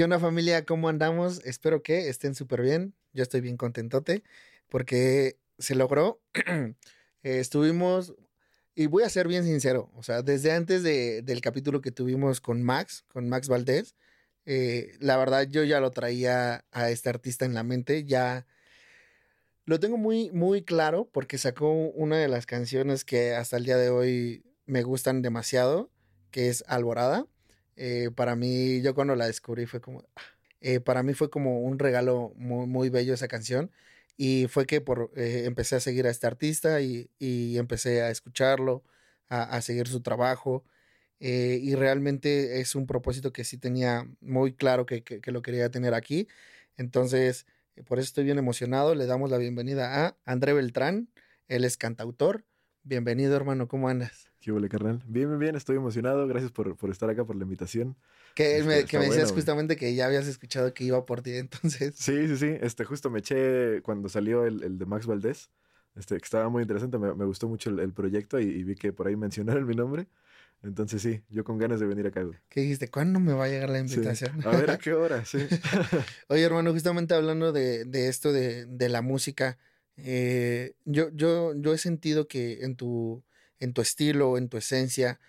¿Qué onda familia? ¿Cómo andamos? Espero que estén súper bien. Yo estoy bien contentote porque se logró. Estuvimos, y voy a ser bien sincero, o sea, desde antes de, del capítulo que tuvimos con Max, con Max Valdés, eh, la verdad yo ya lo traía a este artista en la mente, ya lo tengo muy, muy claro porque sacó una de las canciones que hasta el día de hoy me gustan demasiado, que es Alborada. Eh, para mí, yo cuando la descubrí fue como, eh, para mí fue como un regalo muy, muy bello esa canción. Y fue que por, eh, empecé a seguir a este artista y, y empecé a escucharlo, a, seguir su trabajo. y realmente es un propósito que sí tenía muy claro que, que, que lo quería tener aquí. Entonces, por eso estoy bien emocionado. Le damos la bienvenida a André Beltrán. Él es cantautor. Bienvenido, hermano. ¿Cómo andas? ¿Qué huele, carnal? Bien, bien, bien, estoy emocionado. Gracias por, por estar acá, por la invitación. Que este, me, que me decías bueno, justamente que ya habías escuchado que iba por ti, entonces. Sí, sí, sí. Este, justo me eché cuando salió el, el de Max Valdés. Este, que estaba muy interesante. Me, me gustó mucho el, el proyecto y, y, vi que por ahí mencionaron mi nombre. Entonces sí, yo con ganas de venir acá. ¿Qué dijiste? ¿Cuándo me va a llegar la invitación? Sí. A ver a qué hora, sí. Oye, hermano, justamente hablando de, de esto de, de, la música, eh, yo, yo, yo he sentido que en tu, en tu estilo, en tu esencia,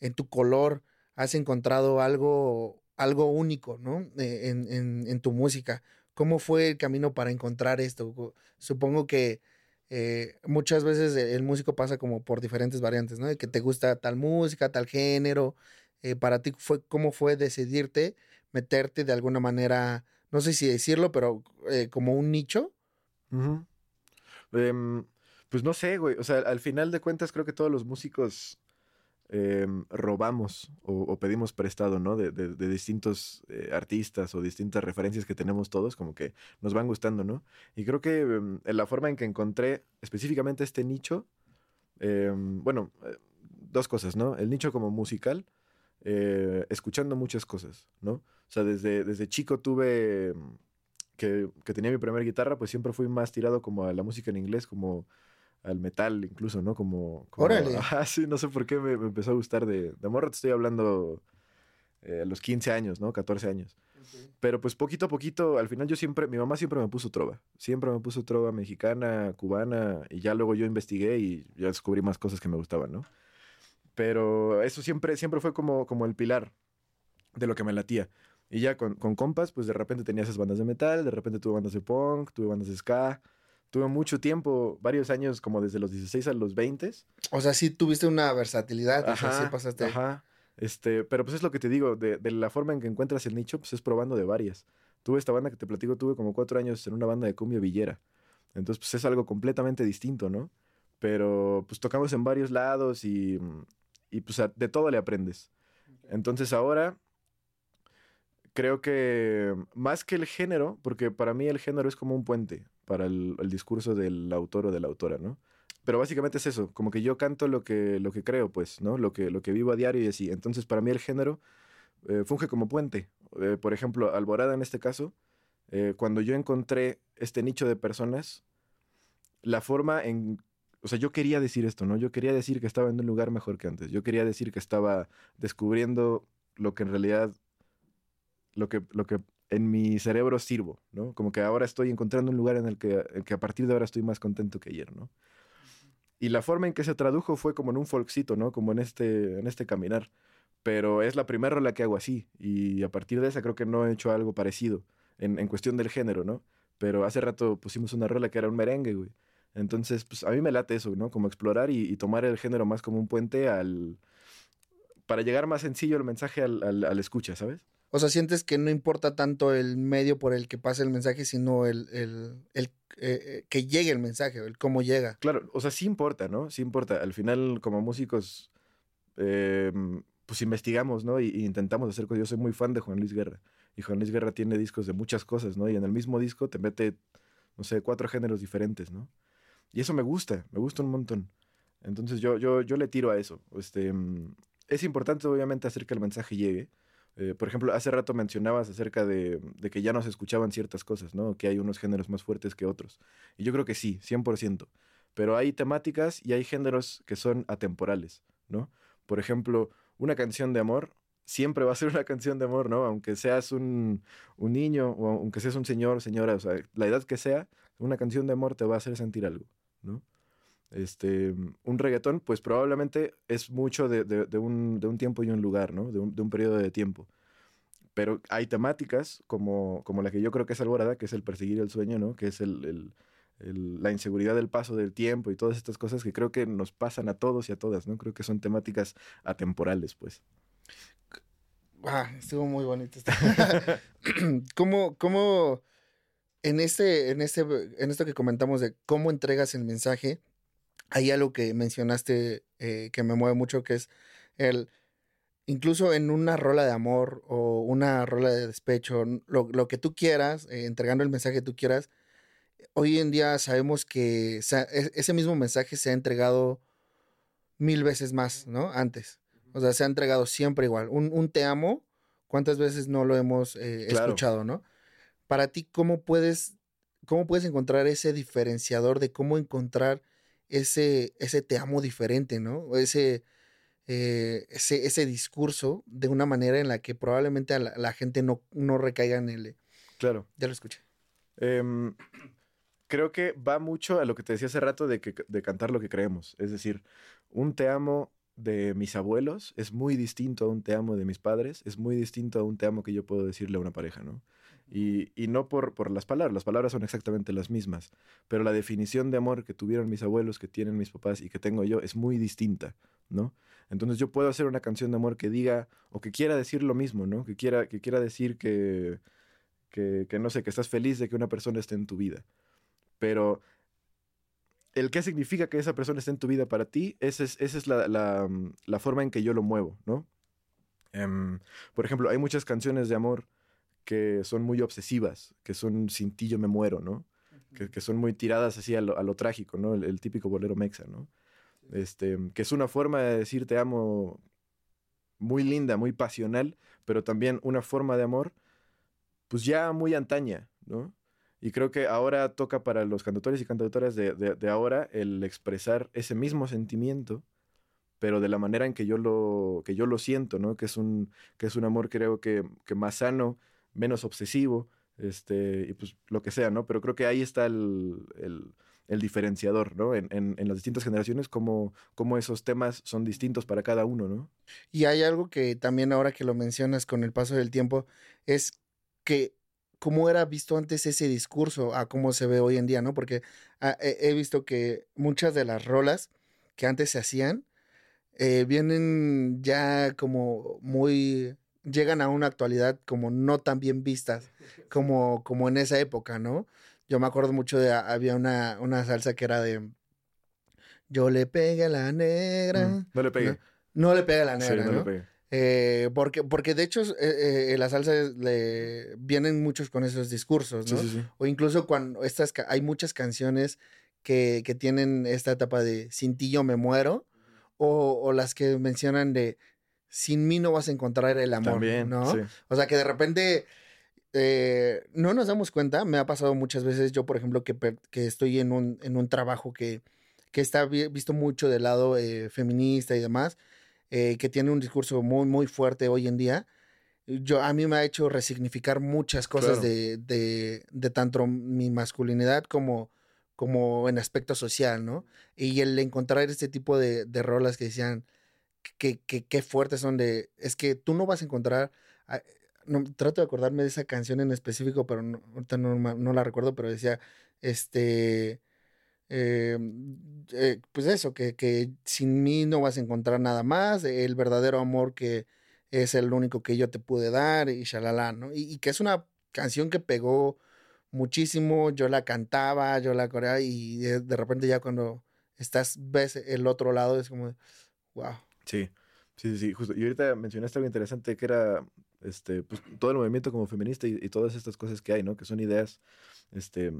en tu color, has encontrado algo, algo único, ¿no? Eh, en, en, tu música. ¿Cómo fue el camino para encontrar esto? Supongo que eh, muchas veces el músico pasa como por diferentes variantes, ¿no? Que te gusta tal música, tal género. Eh, para ti, fue, ¿cómo fue decidirte, meterte de alguna manera, no sé si decirlo, pero como un nicho? Pues no sé, güey. O sea, al final de cuentas creo que todos los músicos eh, robamos o, pedimos prestado, ¿no? De, de, de distintos eh, artistas o distintas referencias que tenemos todos, como que nos van gustando, ¿no? Y creo que eh, la forma en que encontré específicamente este nicho, bueno, dos cosas, ¿no? El nicho como musical, escuchando muchas cosas, ¿no? O sea, desde, desde chico tuve... Que, que tenía mi primera guitarra, pues siempre fui más tirado como a la música en inglés, como al metal incluso, ¿no? Como... como Órale. Ah, sí, no sé por qué me, me empezó a gustar de... De morro te estoy hablando eh, a los 15 años, ¿no? 14 años. Okay. Pero pues poquito a poquito, al final yo siempre... Mi mamá siempre me puso trova. Siempre me puso trova mexicana, cubana, y ya luego yo investigué y ya descubrí más cosas que me gustaban, ¿no? Pero eso siempre, siempre fue como, como el pilar de lo que me latía. Y ya con, con compas, pues de repente tenía esas bandas de metal, de repente tuve bandas de punk, tuve bandas de ska tuve mucho tiempo, varios años, como desde los 16 a los 20. O sea, sí tuviste una versatilidad, ajá, o sea, sí pasaste. Ajá. Este, pero pues es lo que te digo, de, de, la forma en que encuentras el nicho, pues es probando de varias. Tuve esta banda que te platico, tuve como cuatro años en una banda de cumbia villera. Entonces, pues es algo completamente distinto, ¿no? Pero pues tocamos en varios lados y, y pues de todo le aprendes. Entonces ahora creo que más que el género, porque para mí el género es como un puente para el, discurso del autor o de la autora, ¿no? Pero básicamente es eso, como que yo canto lo que, lo que creo, pues, ¿no? Lo que, lo que vivo a diario y así. Entonces, para mí el género eh, funge como puente. Eh, por ejemplo, Alborada en este caso, eh, cuando yo encontré este nicho de personas, la forma en... O sea, yo quería decir esto, ¿no? Yo quería decir que estaba en un lugar mejor que antes. Yo quería decir que estaba descubriendo lo que en realidad lo que, lo que en mi cerebro sirvo, ¿no? Como que ahora estoy encontrando un lugar en el que, en que a partir de ahora estoy más contento que ayer, ¿no? Y la forma en que se tradujo fue como en un folkcito, ¿no? Como en este, en este caminar. Pero es la primera rola que hago así. Y a partir de esa creo que no he hecho algo parecido en, en cuestión del género, ¿no? Pero hace rato pusimos una rola que era un merengue, güey. Entonces, pues a mí me late eso, ¿no? Como explorar y, y tomar el género más como un puente al... para llegar más sencillo el mensaje al, al, al escucha, ¿sabes? O sea, sientes que no importa tanto el medio por el que pasa el mensaje, sino el, el, el eh, que llegue el mensaje, el cómo llega. Claro, o sea, sí importa, ¿no? Sí importa. Al final, como músicos, eh, pues investigamos, ¿no? Y, intentamos hacer cosas. Yo soy muy fan de Juan Luis Guerra. Y Juan Luis Guerra tiene discos de muchas cosas, ¿no? Y en el mismo disco te mete, no sé, cuatro géneros diferentes, ¿no? Y eso me gusta, me gusta un montón. Entonces yo, yo, yo le tiro a eso. Este, es importante, obviamente, hacer que el mensaje llegue eh, por ejemplo, hace rato mencionabas acerca de, que ya no se escuchaban ciertas cosas, ¿no? Que hay unos géneros más fuertes que otros. Y yo creo que sí, 100%. Pero hay temáticas y hay géneros que son atemporales, ¿no? Por ejemplo, una canción de amor siempre va a ser una canción de amor, ¿no? Aunque seas un, un niño o aunque seas un señor, señora, o sea, la edad que sea, una canción de amor te va a hacer sentir algo, ¿no? Este, un reggaetón, pues probablemente es mucho de, de, un, de un, tiempo y un lugar, ¿no? De un, un, periodo de tiempo. Pero hay temáticas como, como la que yo creo que es Alborada, que es el perseguir el sueño, ¿no? Que es el, el, el, la inseguridad del paso del tiempo y todas estas cosas que creo que nos pasan a todos y a todas, ¿no? Creo que son temáticas atemporales, pues. Ah, estuvo muy bonito. ¿Cómo, cómo en este, en este, en esto que comentamos de cómo entregas el mensaje, hay algo que mencionaste eh, que me mueve mucho, que es el, incluso en una rola de amor o una rola de despecho, lo, lo que tú quieras, eh, entregando el mensaje que tú quieras, hoy en día sabemos que e, ese mismo mensaje se ha entregado mil veces más, ¿no? Antes. O sea, se ha entregado siempre igual. Un, un te amo, ¿cuántas veces no lo hemos eh, claro. escuchado, no? Para ti, ¿cómo puedes, ¿cómo puedes encontrar ese diferenciador de cómo encontrar ese, ese te amo diferente, ¿no? Ese, eh, ese, ese discurso de una manera en la que probablemente a la, la gente no, no recaiga en él. Claro. Ya lo escuché. Eh, creo que va mucho a lo que te decía hace rato de, que, de cantar lo que creemos. Es decir, un te amo de mis abuelos es muy distinto a un te amo de mis padres, es muy distinto a un te amo que yo puedo decirle a una pareja, ¿no? Y, no por, por las palabras, las palabras son exactamente las mismas, pero la definición de amor que tuvieron mis abuelos, que tienen mis papás y que tengo yo es muy distinta, ¿no? Entonces yo puedo hacer una canción de amor que diga o que quiera decir lo mismo, ¿no? Que quiera, que quiera decir que, que, no sé, que estás feliz de que una persona esté en tu vida. Pero el qué significa que esa persona esté en tu vida para ti, esa es, esa es la, la, la, forma en que yo lo muevo, ¿no? Um, por ejemplo, hay muchas canciones de amor que son muy obsesivas, que son sin ti yo me muero, ¿no? Uh -huh. que, que, son muy tiradas así a lo, a lo trágico, ¿no? El, el, típico bolero mexa, ¿no? Este, que es una forma de decir te amo muy linda, muy pasional, pero también una forma de amor, pues ya muy antaña, ¿no? Y creo que ahora toca para los cantautores y cantautoras de, de, de, ahora el expresar ese mismo sentimiento, pero de la manera en que yo lo, que yo lo siento, ¿no? Que es un, que es un amor creo que, que más sano, menos obsesivo, este, y pues lo que sea, ¿no? Pero creo que ahí está el, el, el diferenciador, ¿no? En, en, en, las distintas generaciones, cómo, cómo esos temas son distintos para cada uno, ¿no? Y hay algo que también ahora que lo mencionas con el paso del tiempo, es que cómo era visto antes ese discurso a cómo se ve hoy en día, ¿no? Porque ah, he visto que muchas de las rolas que antes se hacían eh, vienen ya como muy llegan a una actualidad como no tan bien vistas como, como en esa época, ¿no? Yo me acuerdo mucho de, había una, una salsa que era de, yo le pegué a la negra. Mm, no le pegué. No, no le pegué a la negra, sí, no, ¿no? Le pegué. Eh, porque, porque de hecho eh, eh, la salsa le, vienen muchos con esos discursos, ¿no? Sí, sí, sí. O incluso cuando estas, hay muchas canciones que, que tienen esta etapa de sin ti yo me muero, o, o, las que mencionan de sin mí no vas a encontrar el amor, También, ¿no? Sí. O sea que de repente eh, no nos damos cuenta, me ha pasado muchas veces, yo por ejemplo, que, que estoy en un, en un trabajo que, que está visto mucho del lado eh, feminista y demás, eh, que tiene un discurso muy, muy fuerte hoy en día. Yo, a mí me ha hecho resignificar muchas cosas claro. de, de, de, tanto mi masculinidad como, como en aspecto social, ¿no? Y el encontrar este tipo de, de rolas que decían que, que, que, fuertes son de, es que tú no vas a encontrar, no, trato de acordarme de esa canción en específico, pero no, no, no la recuerdo, pero decía, este, eh, eh, pues eso, que, que, sin mí no vas a encontrar nada más, el verdadero amor que es el único que yo te pude dar y shalala, ¿no? Y, y que es una canción que pegó muchísimo, yo la cantaba, yo la coreaba y de, de, repente ya cuando estás, ves el otro lado es como, wow. Sí, sí, sí, justo. Y ahorita mencionaste algo interesante que era este, pues, todo el movimiento como feminista y, y todas estas cosas que hay, ¿no? Que son ideas, este,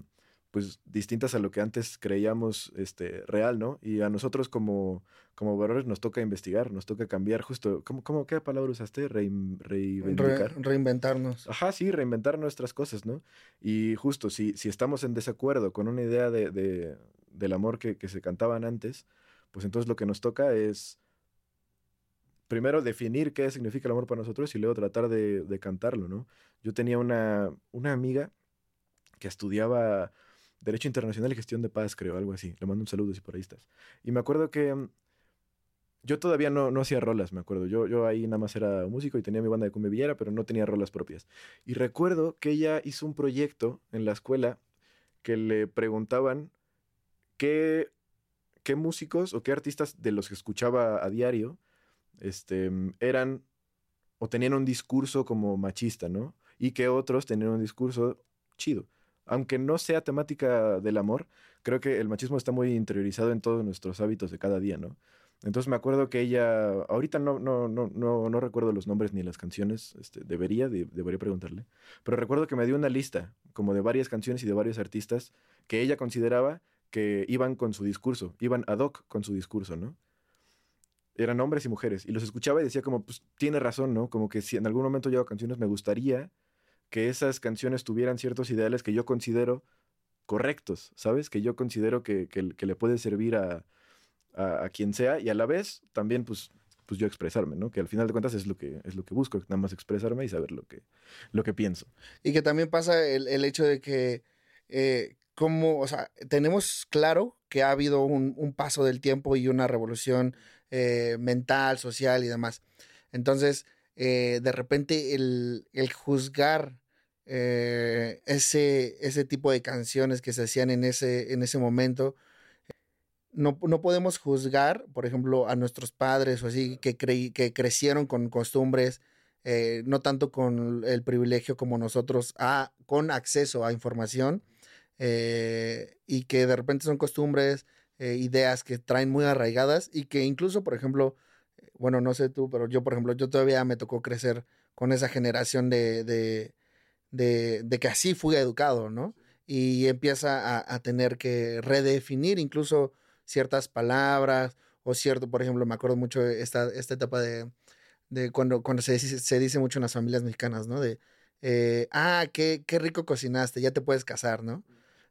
pues distintas a lo que antes creíamos este, real, ¿no? Y a nosotros como, como varones nos toca investigar, nos toca cambiar justo, ¿cómo, cómo qué palabra usaste? Re, reivindicar. Re, reinventarnos. Ajá, sí, reinventar nuestras cosas, ¿no? Y justo, si, si estamos en desacuerdo con una idea de, de del amor que, que se cantaban antes, pues entonces lo que nos toca es primero definir qué significa el amor para nosotros y luego tratar de, de cantarlo, ¿no? Yo tenía una, una amiga que estudiaba Derecho Internacional y Gestión de Paz, creo, algo así. Le mando un saludo si por ahí estás. Y me acuerdo que mm, yo todavía no, no hacía rolas, me acuerdo. Yo, yo ahí nada más era músico y tenía mi banda de cumbia villera, pero no tenía rolas propias. Y recuerdo que ella hizo un proyecto en la escuela que le preguntaban qué, qué músicos o qué artistas de los que escuchaba a diario este, eran o tenían un discurso como machista, ¿no? Y que otros tenían un discurso chido. Aunque no sea temática del amor, creo que el machismo está muy interiorizado en todos nuestros hábitos de cada día, ¿no? Entonces me acuerdo que ella, ahorita no, no, no, no, no recuerdo los nombres ni las canciones, este, debería, debería preguntarle, pero recuerdo que me dio una lista como de varias canciones y de varios artistas que ella consideraba que iban con su discurso, iban ad hoc con su discurso, ¿no? Eran hombres y mujeres, y los escuchaba y decía como, pues tiene razón, ¿no? Como que si en algún momento yo hago canciones, me gustaría que esas canciones tuvieran ciertos ideales que yo considero correctos, ¿sabes? Que yo considero que, que, le puede servir a, a, quien sea y a la vez también pues pues yo expresarme, ¿no? Que al final de cuentas es lo que, es lo que busco, nada más expresarme y saber lo que, lo que pienso. Y que también pasa el, el hecho de que, eh, como, o sea, tenemos claro que ha habido un, un paso del tiempo y una revolución eh, mental, social y demás. Entonces, eh, de repente el, juzgar ese, ese tipo de canciones que se hacían en ese, en ese momento, no, no, podemos juzgar, por ejemplo, a nuestros padres o así, que, que crecieron con costumbres, eh, no tanto con el privilegio como nosotros, a, con acceso a información, eh, y que de repente son costumbres, eh, ideas que traen muy arraigadas y que incluso, por ejemplo, bueno, no sé tú, pero yo, por ejemplo, yo todavía me tocó crecer con esa generación de, de, de, de que así fui educado, ¿no? Y empieza a, a tener que redefinir incluso ciertas palabras o cierto, por ejemplo, me acuerdo mucho esta, esta etapa de, de cuando, cuando se, dice, se dice mucho en las familias mexicanas, ¿no? De, eh, ah, qué, qué rico cocinaste, ya te puedes casar, ¿no?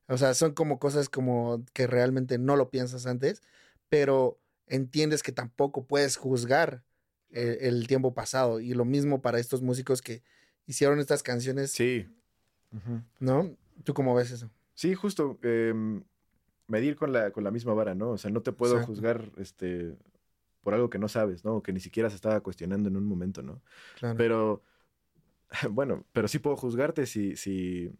O sea, son como cosas como que realmente no lo piensas antes, pero entiendes que tampoco puedes juzgar el, el tiempo pasado. Y lo mismo para estos músicos que hicieron estas canciones. Sí. ¿No? ¿Tú cómo ves eso? Sí, justo. Eh, medir con la, con la misma vara, ¿no? O sea, no te puedo Exacto. juzgar este, por algo que no sabes, ¿no? O que ni siquiera se estaba cuestionando en un momento, ¿no? Claro. Pero, bueno, pero sí puedo juzgarte si, si,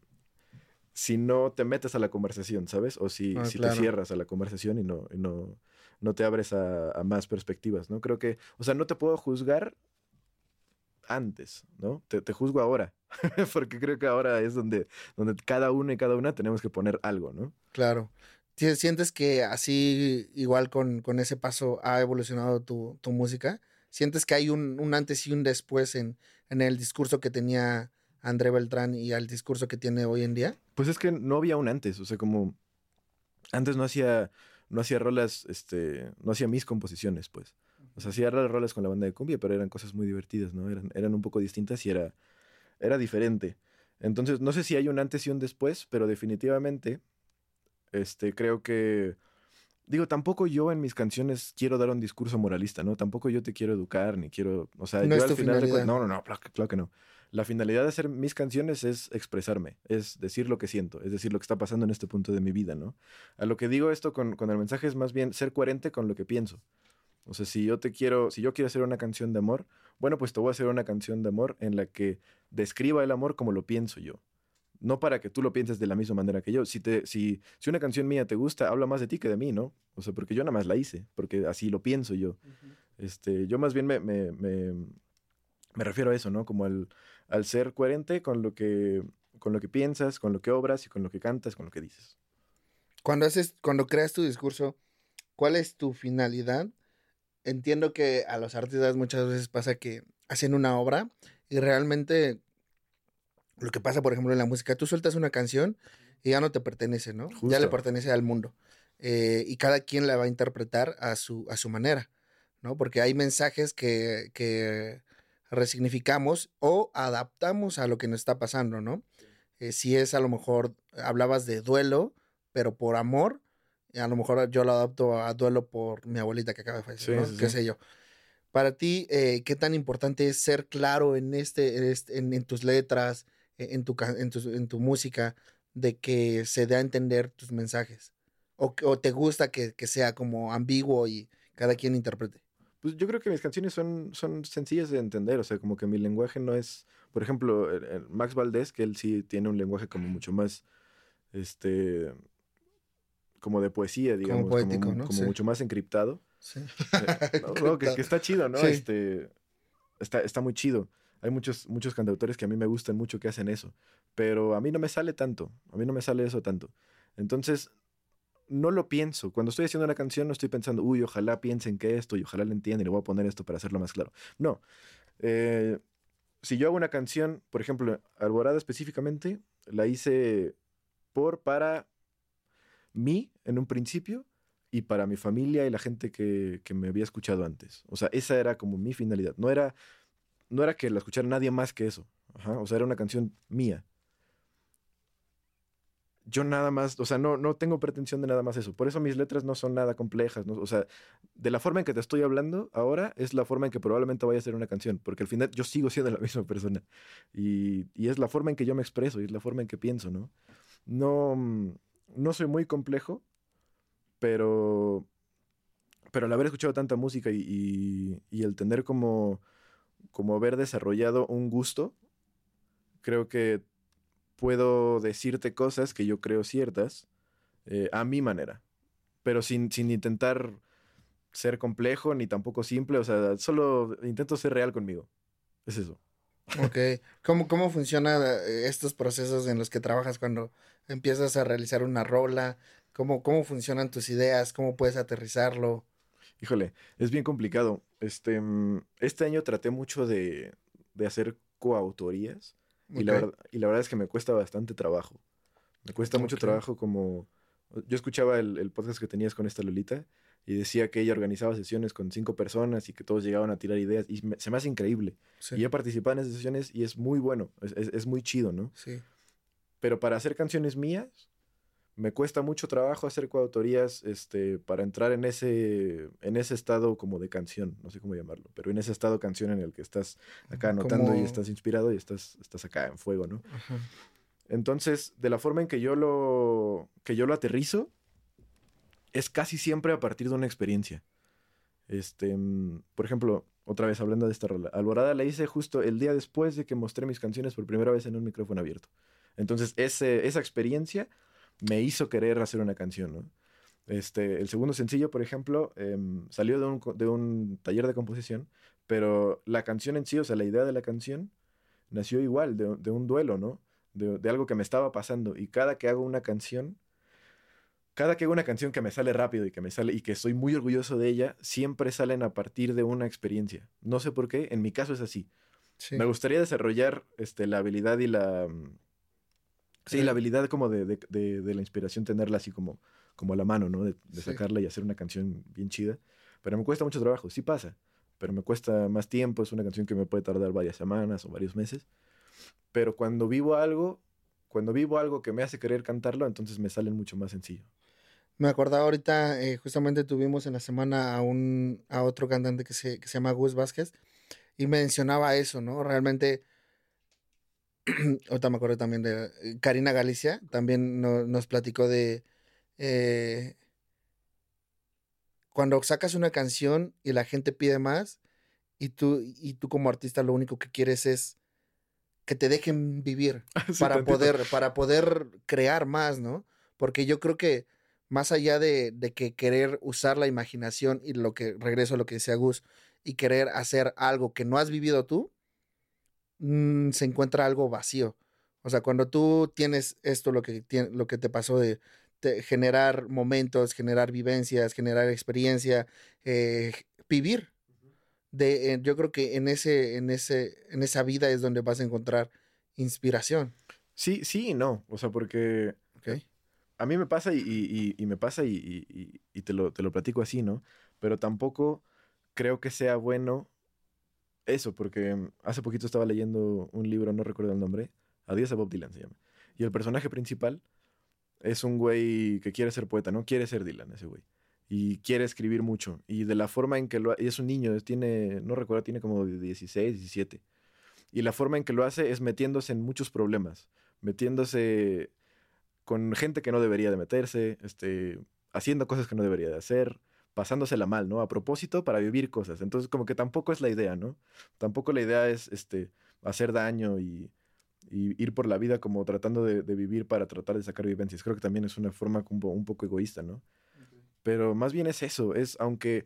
si no te metes a la conversación, ¿sabes? O si, ah, si claro. te cierras a la conversación y no, y no, no te abres a, a, más perspectivas, ¿no? Creo que, o sea, no te puedo juzgar antes, ¿no? Te, te juzgo ahora, porque creo que ahora es donde, donde cada uno y cada una tenemos que poner algo, ¿no? Claro. ¿Sientes que así, igual con, con ese paso, ha evolucionado tu, tu música? ¿Sientes que hay un, un, antes y un después en, en el discurso que tenía André Beltrán y al discurso que tiene hoy en día? Pues es que no había un antes, o sea, como antes no hacía, no hacía rolas, este, no hacía mis composiciones, pues. O sea, hacía rolas con la banda de cumbia, pero eran cosas muy divertidas, ¿no? Eran, eran un poco distintas y era, era diferente. Entonces, no sé si hay un antes y un después, pero definitivamente este, creo que. Digo, tampoco yo en mis canciones quiero dar un discurso moralista, ¿no? Tampoco yo te quiero educar, ni quiero. O sea, no yo al final. De... No, no, no, claro, claro que no. La finalidad de hacer mis canciones es expresarme, es decir lo que siento, es decir lo que está pasando en este punto de mi vida, ¿no? A lo que digo esto con, con el mensaje es más bien ser coherente con lo que pienso. O sea, si yo te quiero, si yo quiero hacer una canción de amor, bueno, pues te voy a hacer una canción de amor en la que describa el amor como lo pienso yo no para que tú lo pienses de la misma manera que yo. Si, te, si, si una canción mía te gusta, habla más de ti que de mí, ¿no? O sea, porque yo nada más la hice, porque así lo pienso yo. Uh -huh. este, yo más bien me, me, me, me, refiero a eso, ¿no? Como al, al ser coherente con lo, que, con lo que piensas, con lo que obras y con lo que cantas, con lo que dices. Cuando, haces, cuando creas tu discurso, ¿cuál es tu finalidad? Entiendo que a los artistas muchas veces pasa que hacen una obra y realmente lo que pasa, por ejemplo, en la música, tú sueltas una canción y ya no te pertenece, ¿no? Justo. Ya le pertenece al mundo. Eh, y cada quien la va a interpretar a su, a su manera, ¿no? Porque hay mensajes que, que resignificamos o adaptamos a lo que nos está pasando, ¿no? Eh, si es a lo mejor, hablabas de duelo, pero por amor, a lo mejor yo lo adapto a duelo por mi abuelita que acaba de fallecer, sí, ¿no? sí, qué sé yo. Para ti, eh, ¿qué tan importante es ser claro en, este, en, este- en- tus letras, en tu, en, tu, en tu música, de que se dé a entender tus mensajes? ¿O, o te gusta que, que sea como ambiguo y cada quien interprete? Pues yo creo que mis canciones son, son sencillas de entender, o sea, como que mi lenguaje no es, por ejemplo, el- el Max Valdés, que él sí tiene un lenguaje como mucho más, este, como de poesía, digamos, como, poético, mu- ¿no? como Sí. mucho más encriptado. Sí. Eh, no, no, que, que está chido, ¿no? Sí. Este, está, está muy chido. Hay muchos, muchos cantautores que a mí me gustan mucho que hacen eso, pero a mí no me sale tanto, a mí no me sale eso tanto. Entonces, no lo pienso. Cuando estoy haciendo una canción no estoy pensando, uy, ojalá piensen que esto y ojalá lo entiendan y le voy a poner esto para hacerlo más claro. No. Eh, si yo hago una canción, por ejemplo, Alborada específicamente, la hice por, para mí en un principio y para mi familia y la gente que, que me había escuchado antes. O sea, esa era como mi finalidad. No era, no era que la escuchara nadie más que eso. O sea, era una canción mía. Yo nada más, o sea, no, no tengo pretensión de nada más eso. Por eso mis letras no son nada complejas. ¿no? O sea, de la forma en que te estoy hablando ahora es la forma en que probablemente vaya a ser una canción. Porque al final yo sigo siendo la misma persona. Y, y es la forma en que yo me expreso y es la forma en que pienso, ¿no? No, mm, no soy muy complejo, pero, pero al haber escuchado tanta música y- y el tener como, como haber desarrollado un gusto, creo que puedo decirte cosas que yo creo ciertas eh, a mi manera, pero sin, sin intentar ser complejo ni tampoco simple, o sea, solo intento ser real conmigo. Es eso. Ok. ¿Cómo, cómo funcionan estos procesos en los que trabajas cuando empiezas a realizar una rola? ¿Cómo, cómo funcionan tus ideas? ¿Cómo puedes aterrizarlo? Híjole, es bien complicado. Este, mm, este año traté mucho de, de hacer coautorías y, la verdad, y la verdad es que me cuesta bastante trabajo. Me cuesta mucho trabajo como... Yo escuchaba el, el podcast que tenías con esta Lolita y decía que ella organizaba sesiones con cinco personas y que todos llegaban a tirar ideas y me- se me hace increíble. Sí, Y he participado en esas sesiones y es muy bueno, es, es- es muy chido, ¿no? sí. Pero para hacer canciones mías, me cuesta mucho trabajo hacer coautorías este, para entrar en ese, en ese estado como de canción, no sé cómo llamarlo, pero en ese estado canción en el que estás acá anotando y estás inspirado y estás, estás acá en fuego, ¿no? Ajá. Entonces, de la forma en que yo lo, que yo lo aterrizo, es casi siempre a partir de una experiencia. Este, mm, por ejemplo, otra vez hablando de esta rola, Alborada la hice justo el día después de que mostré mis canciones por primera vez en un micrófono abierto. Entonces, ese, esa experiencia me hizo querer hacer una canción, ¿no? Este, el segundo sencillo, por ejemplo, em, salió de un, de un taller de composición, pero la canción en sí, o sea, la idea de la canción, nació igual, de, de un duelo, ¿no? De, de algo que me estaba pasando. Y cada que hago una canción, cada que hago una canción que me sale rápido y que me sale y que estoy muy orgulloso de ella, siempre salen a partir de una experiencia. No sé por qué, en mi caso es así. Sí. Me gustaría desarrollar este, la habilidad y la... Sí, Eh. la habilidad como de, de- de- de la inspiración, tenerla así como, como a la mano, ¿no? De, de Sí. sacarla y hacer una canción bien chida. Pero me cuesta mucho trabajo, sí pasa. Pero me cuesta más tiempo, es una canción que me puede tardar varias semanas o varios meses. Pero cuando vivo algo, cuando vivo algo que me hace querer cantarlo, entonces me salen mucho más sencillo. Me acordaba ahorita, eh, justamente tuvimos en la semana a un, a otro cantante que se, que se llama Gus Vázquez y mencionaba eso, ¿no? Realmente, ahorita me acuerdo también de eh, Karina Galicia, también no- nos platicó de eh, cuando sacas una canción y la gente pide más y tú, y tú como artista lo único que quieres es que te dejen vivir Sí, para tantito. poder, para poder crear más, ¿no? Porque yo creo que más allá de, de que querer usar la imaginación y lo que, regreso a lo que decía Gus, y querer hacer algo que no has vivido tú, mm, se encuentra algo vacío. O sea, cuando tú tienes esto, lo que, lo que te pasó de, de generar momentos, generar vivencias, generar experiencia, eh, vivir. De, eh, yo creo que en ese, en ese, en esa vida es donde vas a encontrar inspiración. Sí, sí y no. O sea, porque ¿ok? a mí me pasa y, y- y- y me pasa y- y te, lo, te lo platico así, ¿no? Pero tampoco creo que sea bueno eso, porque hace poquito estaba leyendo un libro, no recuerdo el nombre, Adiós a Bob Dylan se llama. Y el personaje principal es un güey que quiere ser poeta, no quiere ser Dylan, ese güey. y quiere escribir mucho. Y de la forma en que lo y es un niño, tiene, no recuerdo, tiene como 16, 17. Y la forma en que lo hace es metiéndose en muchos problemas, metiéndose con gente que no debería de meterse, este, haciendo cosas que no debería de hacer, pasándosela mal, ¿no? A propósito para vivir cosas. Entonces, como que tampoco es la idea, ¿no? Tampoco la idea es este, hacer daño y, y ir por la vida como tratando de, de, vivir para tratar de sacar vivencias. Creo que también es una forma un, un poco egoísta, ¿no? Pero más bien es eso, es aunque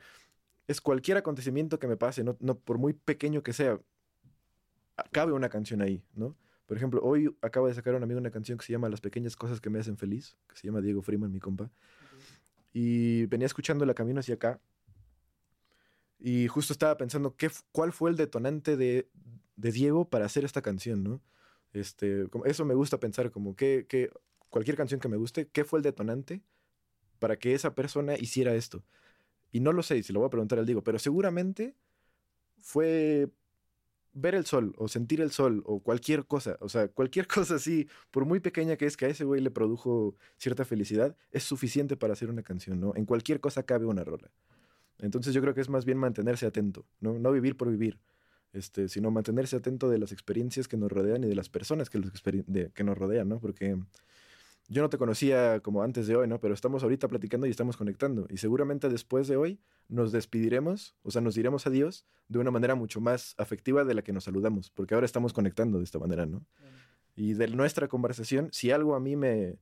es cualquier acontecimiento que me pase, no, no por muy pequeño que sea, cabe una canción ahí, ¿no? Por ejemplo, hoy acaba de sacar un amigo una canción que se llama Las pequeñas cosas que me hacen feliz, que se llama Diego Freeman, mi compa. Y venía escuchando la camino hacia acá. Y justo estaba pensando qué, cuál fue el detonante de, de Diego para hacer esta canción, ¿no? Este, como, eso me gusta pensar, como que, que cualquier canción que me guste, ¿qué fue el detonante para que esa persona hiciera esto? Y no lo sé, si lo voy a preguntar al Diego, pero seguramente fue ver el sol o sentir el sol o cualquier cosa, o sea, cualquier cosa así, por muy pequeña que es que a ese güey le produjo cierta felicidad, es suficiente para hacer una canción, ¿no? En cualquier cosa cabe una rola. Entonces yo creo que es más bien mantenerse atento, ¿no? No vivir por vivir, este, sino mantenerse atento de las experiencias que nos rodean y de las personas que, que nos rodean, ¿no? Porque yo no te conocía como antes de hoy, ¿no? Pero estamos ahorita platicando y estamos conectando. Y seguramente después de hoy nos despediremos, o sea, nos diremos adiós de una manera mucho más afectiva de la que nos saludamos, porque ahora estamos conectando de esta manera, ¿no? Y de nuestra conversación, si algo a mí me,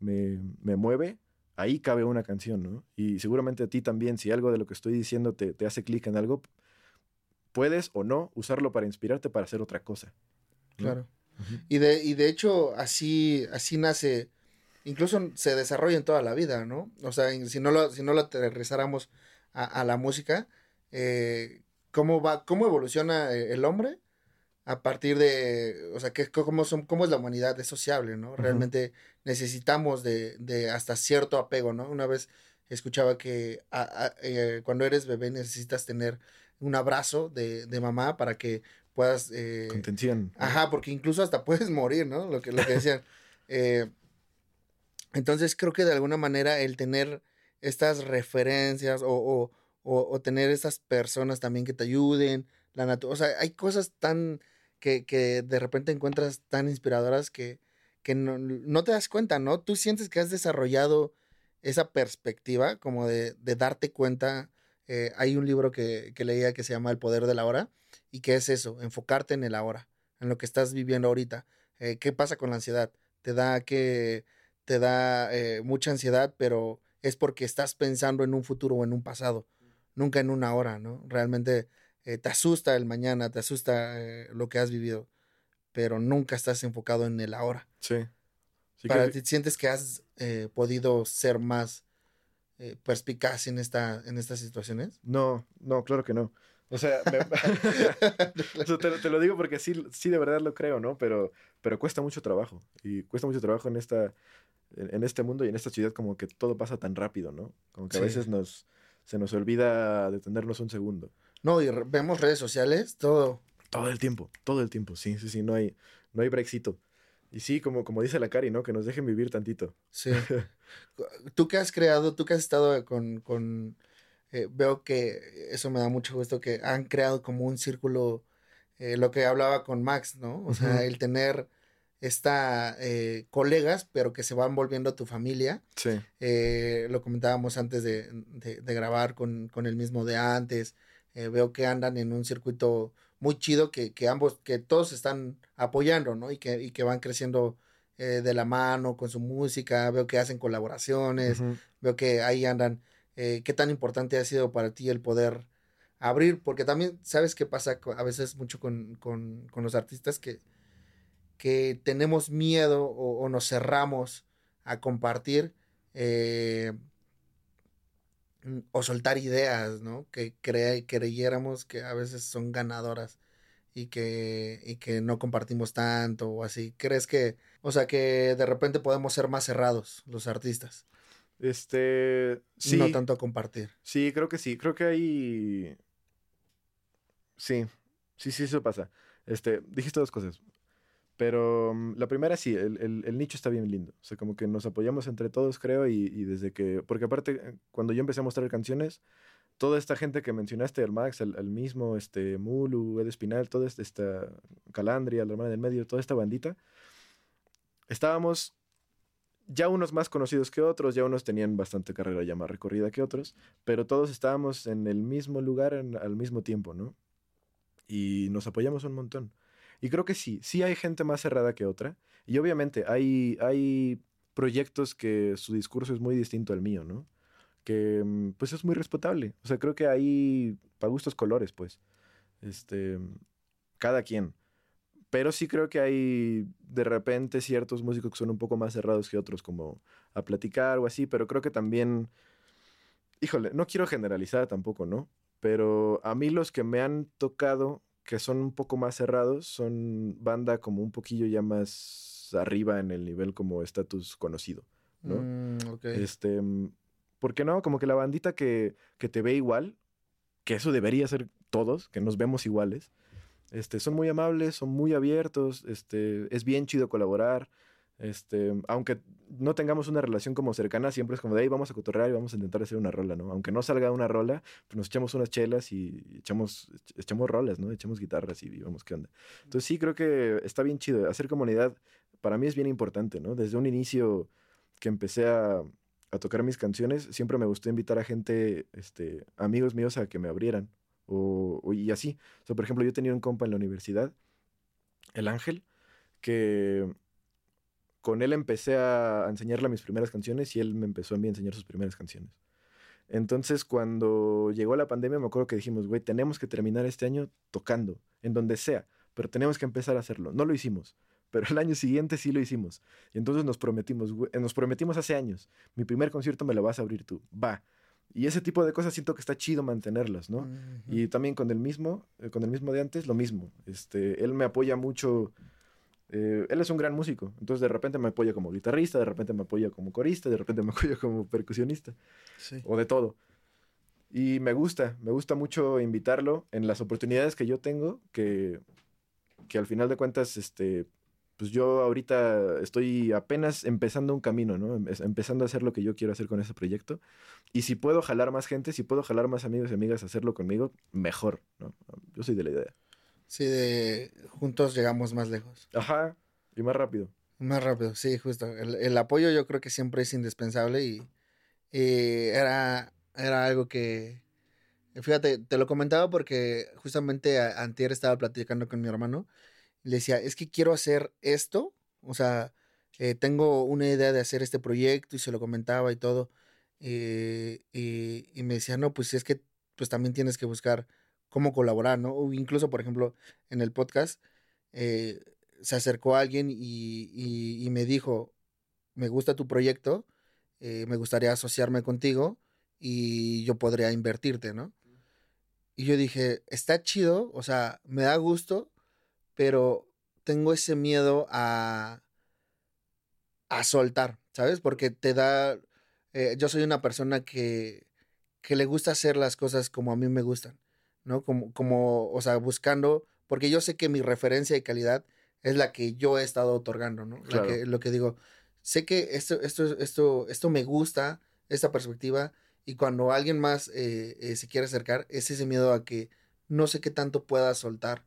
me, me, mueve, ahí cabe una canción, ¿no? Y seguramente a ti también, si algo de lo que estoy diciendo te, te hace clic en algo, puedes o no usarlo para inspirarte para hacer otra cosa. ¿no? Claro. Uh -huh. y, de, y de hecho, así, así nace incluso se desarrolla en toda la vida, ¿no? O sea, si no lo, si no lo aterrizáramos a, a la música, eh, ¿cómo va, cómo evoluciona eh, el hombre a partir de, o sea, que, cómo, son, cómo es la humanidad, es sociable, ¿no? Realmente uh -huh. necesitamos de, de, hasta cierto apego, ¿no? Una vez escuchaba que a, a, eh, cuando eres bebé necesitas tener un abrazo de, de mamá para que puedas... Eh, Contención. Ajá, porque incluso hasta puedes morir, ¿no? Lo que, lo que decían. eh, entonces creo que de alguna manera el tener estas referencias o, o, tener estas personas también que te ayuden, la naturaleza, o sea, hay cosas tan que, que, de repente encuentras tan inspiradoras que, que no, no, te das cuenta, ¿no? Tú sientes que has desarrollado esa perspectiva como de, de darte cuenta. Eh, hay un libro que, que leía que se llama El Poder de la Hora y que es eso, enfocarte en el ahora, en lo que estás viviendo ahorita. Eh, ¿Qué pasa con la ansiedad? Te da que te da eh, mucha ansiedad, pero es porque estás pensando en un futuro o en un pasado, nunca en una hora, ¿no? Realmente eh, te asusta el mañana, te asusta eh, lo que has vivido, pero nunca estás enfocado en el ahora. Sí. sí Para que... ti, ¿Sientes que has podido ser más perspicaz en, esta, en estas situaciones? No, no, claro que no. O sea, me... te, te, lo digo porque sí, sí de verdad lo creo, ¿no? Pero, pero cuesta mucho trabajo. Y cuesta mucho trabajo en esta, en este mundo y en esta ciudad como que todo pasa tan rápido, ¿no? Como que sí. a veces nos, se nos olvida detenernos un segundo. No, y vemos redes sociales, todo. Todo el tiempo, todo el tiempo, sí, sí, sí, no hay, no hay brexito. Y sí, como, como dice la Cari, ¿no? Que nos dejen vivir tantito. Sí. tú que has creado, tú que has estado con, con eh, veo que eso me da mucho gusto, que han creado como un círculo, eh, lo que hablaba con Max, ¿no? O sea, uh -huh. el tener esta eh, colegas, pero que se van volviendo a tu familia. Sí. Eh, lo comentábamos antes de, de, de grabar con, con, el mismo de antes. Eh, veo que andan en un circuito muy chido que, que ambos, que todos están apoyando, ¿no? Y que, y que van creciendo eh, de la mano con su música. Veo que hacen colaboraciones. Uh -huh. Veo que ahí andan. Eh, ¿Qué tan importante ha sido para ti el poder abrir? Porque también, ¿sabes qué pasa a veces mucho con, con, con los artistas que que tenemos miedo o, o nos cerramos a compartir eh, o soltar ideas, ¿no? Que cre creyéramos que a veces son ganadoras y que, y que no compartimos tanto o así. ¿Crees que, o sea, que de repente podemos ser más cerrados los artistas? Este, sí. No tanto a compartir. Sí, creo que sí. Creo que hay... Sí, sí, sí, eso pasa. Este, dijiste dos cosas Pero mm, la primera sí, el, el- nicho está bien lindo. O sea, como que nos apoyamos entre todos, creo, y, y desde que... Porque aparte, eh, cuando yo empecé a mostrar canciones, toda esta gente que mencionaste, el Max, el, el mismo, este, Mulu, Ed Espinal, toda esta, Calandria, la hermana del medio, toda esta bandita, estábamos ya unos más conocidos que otros, ya unos tenían bastante carrera ya más recorrida que otros, pero todos estábamos en el mismo lugar al mismo tiempo, ¿no? Y nos apoyamos un montón. Y creo que sí, sí hay gente más cerrada que otra. Y obviamente hay, hay proyectos que su discurso es muy distinto al mío, ¿no? Que mm, pues es muy respetable. O sea, creo que hay para gustos colores, pues. Este, cada quien. Pero sí creo que hay de repente ciertos músicos que son un poco más cerrados que otros, como a platicar o así, pero creo que también, híjole, no quiero generalizar tampoco, ¿no? Pero a mí los que me han tocado, que son un poco más cerrados, son banda como un poquillo ya más arriba en el nivel como estatus conocido, ¿no? Mm, ok. Este, ¿por qué no? Como que la bandita que, que te ve igual, que eso debería ser todos, que nos vemos iguales, este, son muy amables, son muy abiertos, este, es bien chido colaborar, este, aunque no tengamos una relación como cercana, siempre es como de ahí vamos a cotorrear y vamos a intentar hacer una rola, ¿no? Aunque no salga una rola, pues nos echamos unas chelas y echamos, echamos rolas, ¿no? Echamos guitarras y vemos qué onda. Entonces sí, creo que está bien chido. Hacer comunidad para mí es bien importante, ¿no? Desde un inicio que empecé a, a tocar mis canciones, siempre me gustó invitar a gente, este, amigos míos a que me abrieran. O, o- y así. O sea, por ejemplo, yo tenía un compa en la universidad, el Ángel, que con él empecé a enseñarle mis primeras canciones y él me empezó a mí a enseñar sus primeras canciones. Entonces, cuando llegó la pandemia, me acuerdo que dijimos, güey, tenemos que terminar este año tocando, en donde sea, pero tenemos que empezar a hacerlo. No lo hicimos, pero el año siguiente sí lo hicimos. Y entonces nos prometimos, güey, eh, nos prometimos hace años, mi primer concierto me lo vas a abrir tú, va. Y ese tipo de cosas siento que está chido mantenerlas, ¿no? Y también con el mismo, eh, con el mismo de antes, lo mismo. Este, él me apoya mucho. Eh, él es un gran músico, entonces de repente me apoya como guitarrista, de repente me apoya como corista, de repente me apoya como percusionista, Sí. o de todo. Y me gusta, me gusta mucho invitarlo en las oportunidades que yo tengo, que, que al final de cuentas, este, pues yo ahorita estoy apenas empezando un camino, ¿no? Em- Empezando a hacer lo que yo quiero hacer con ese proyecto. Y si puedo jalar más gente, si puedo jalar más amigos y amigas a hacerlo conmigo, mejor, ¿no? Yo soy de la idea. Sí, de juntos llegamos más lejos. Ajá, y más rápido. Más rápido, sí, justo. El, el apoyo yo creo que siempre es indispensable y, y era, era algo que, fíjate, te lo comentaba porque justamente a- antier estaba platicando con mi hermano y le decía, es que quiero hacer esto, o sea, eh, tengo una idea de hacer este proyecto y se lo comentaba y todo, eh, y, y me decía, no, pues es que pues también tienes que buscar cómo colaborar, ¿no? O incluso, por ejemplo, en el podcast, eh, se acercó alguien y, y- y me dijo, me gusta tu proyecto, eh, me gustaría asociarme contigo y yo podría invertirte, ¿no? Y yo dije, está chido, o sea, me da gusto, pero tengo ese miedo a, a soltar, ¿sabes? Porque te da, eh, yo soy una persona que, que le gusta hacer las cosas como a mí me gustan, ¿no? Como, como, o sea, buscando, porque yo sé que mi referencia de calidad es la que yo he estado otorgando, ¿no? La Claro. que, lo que digo, sé que esto, esto, esto, esto me gusta, esta perspectiva, y cuando alguien más eh, eh, se quiere acercar, es ese miedo a que no sé qué tanto pueda soltar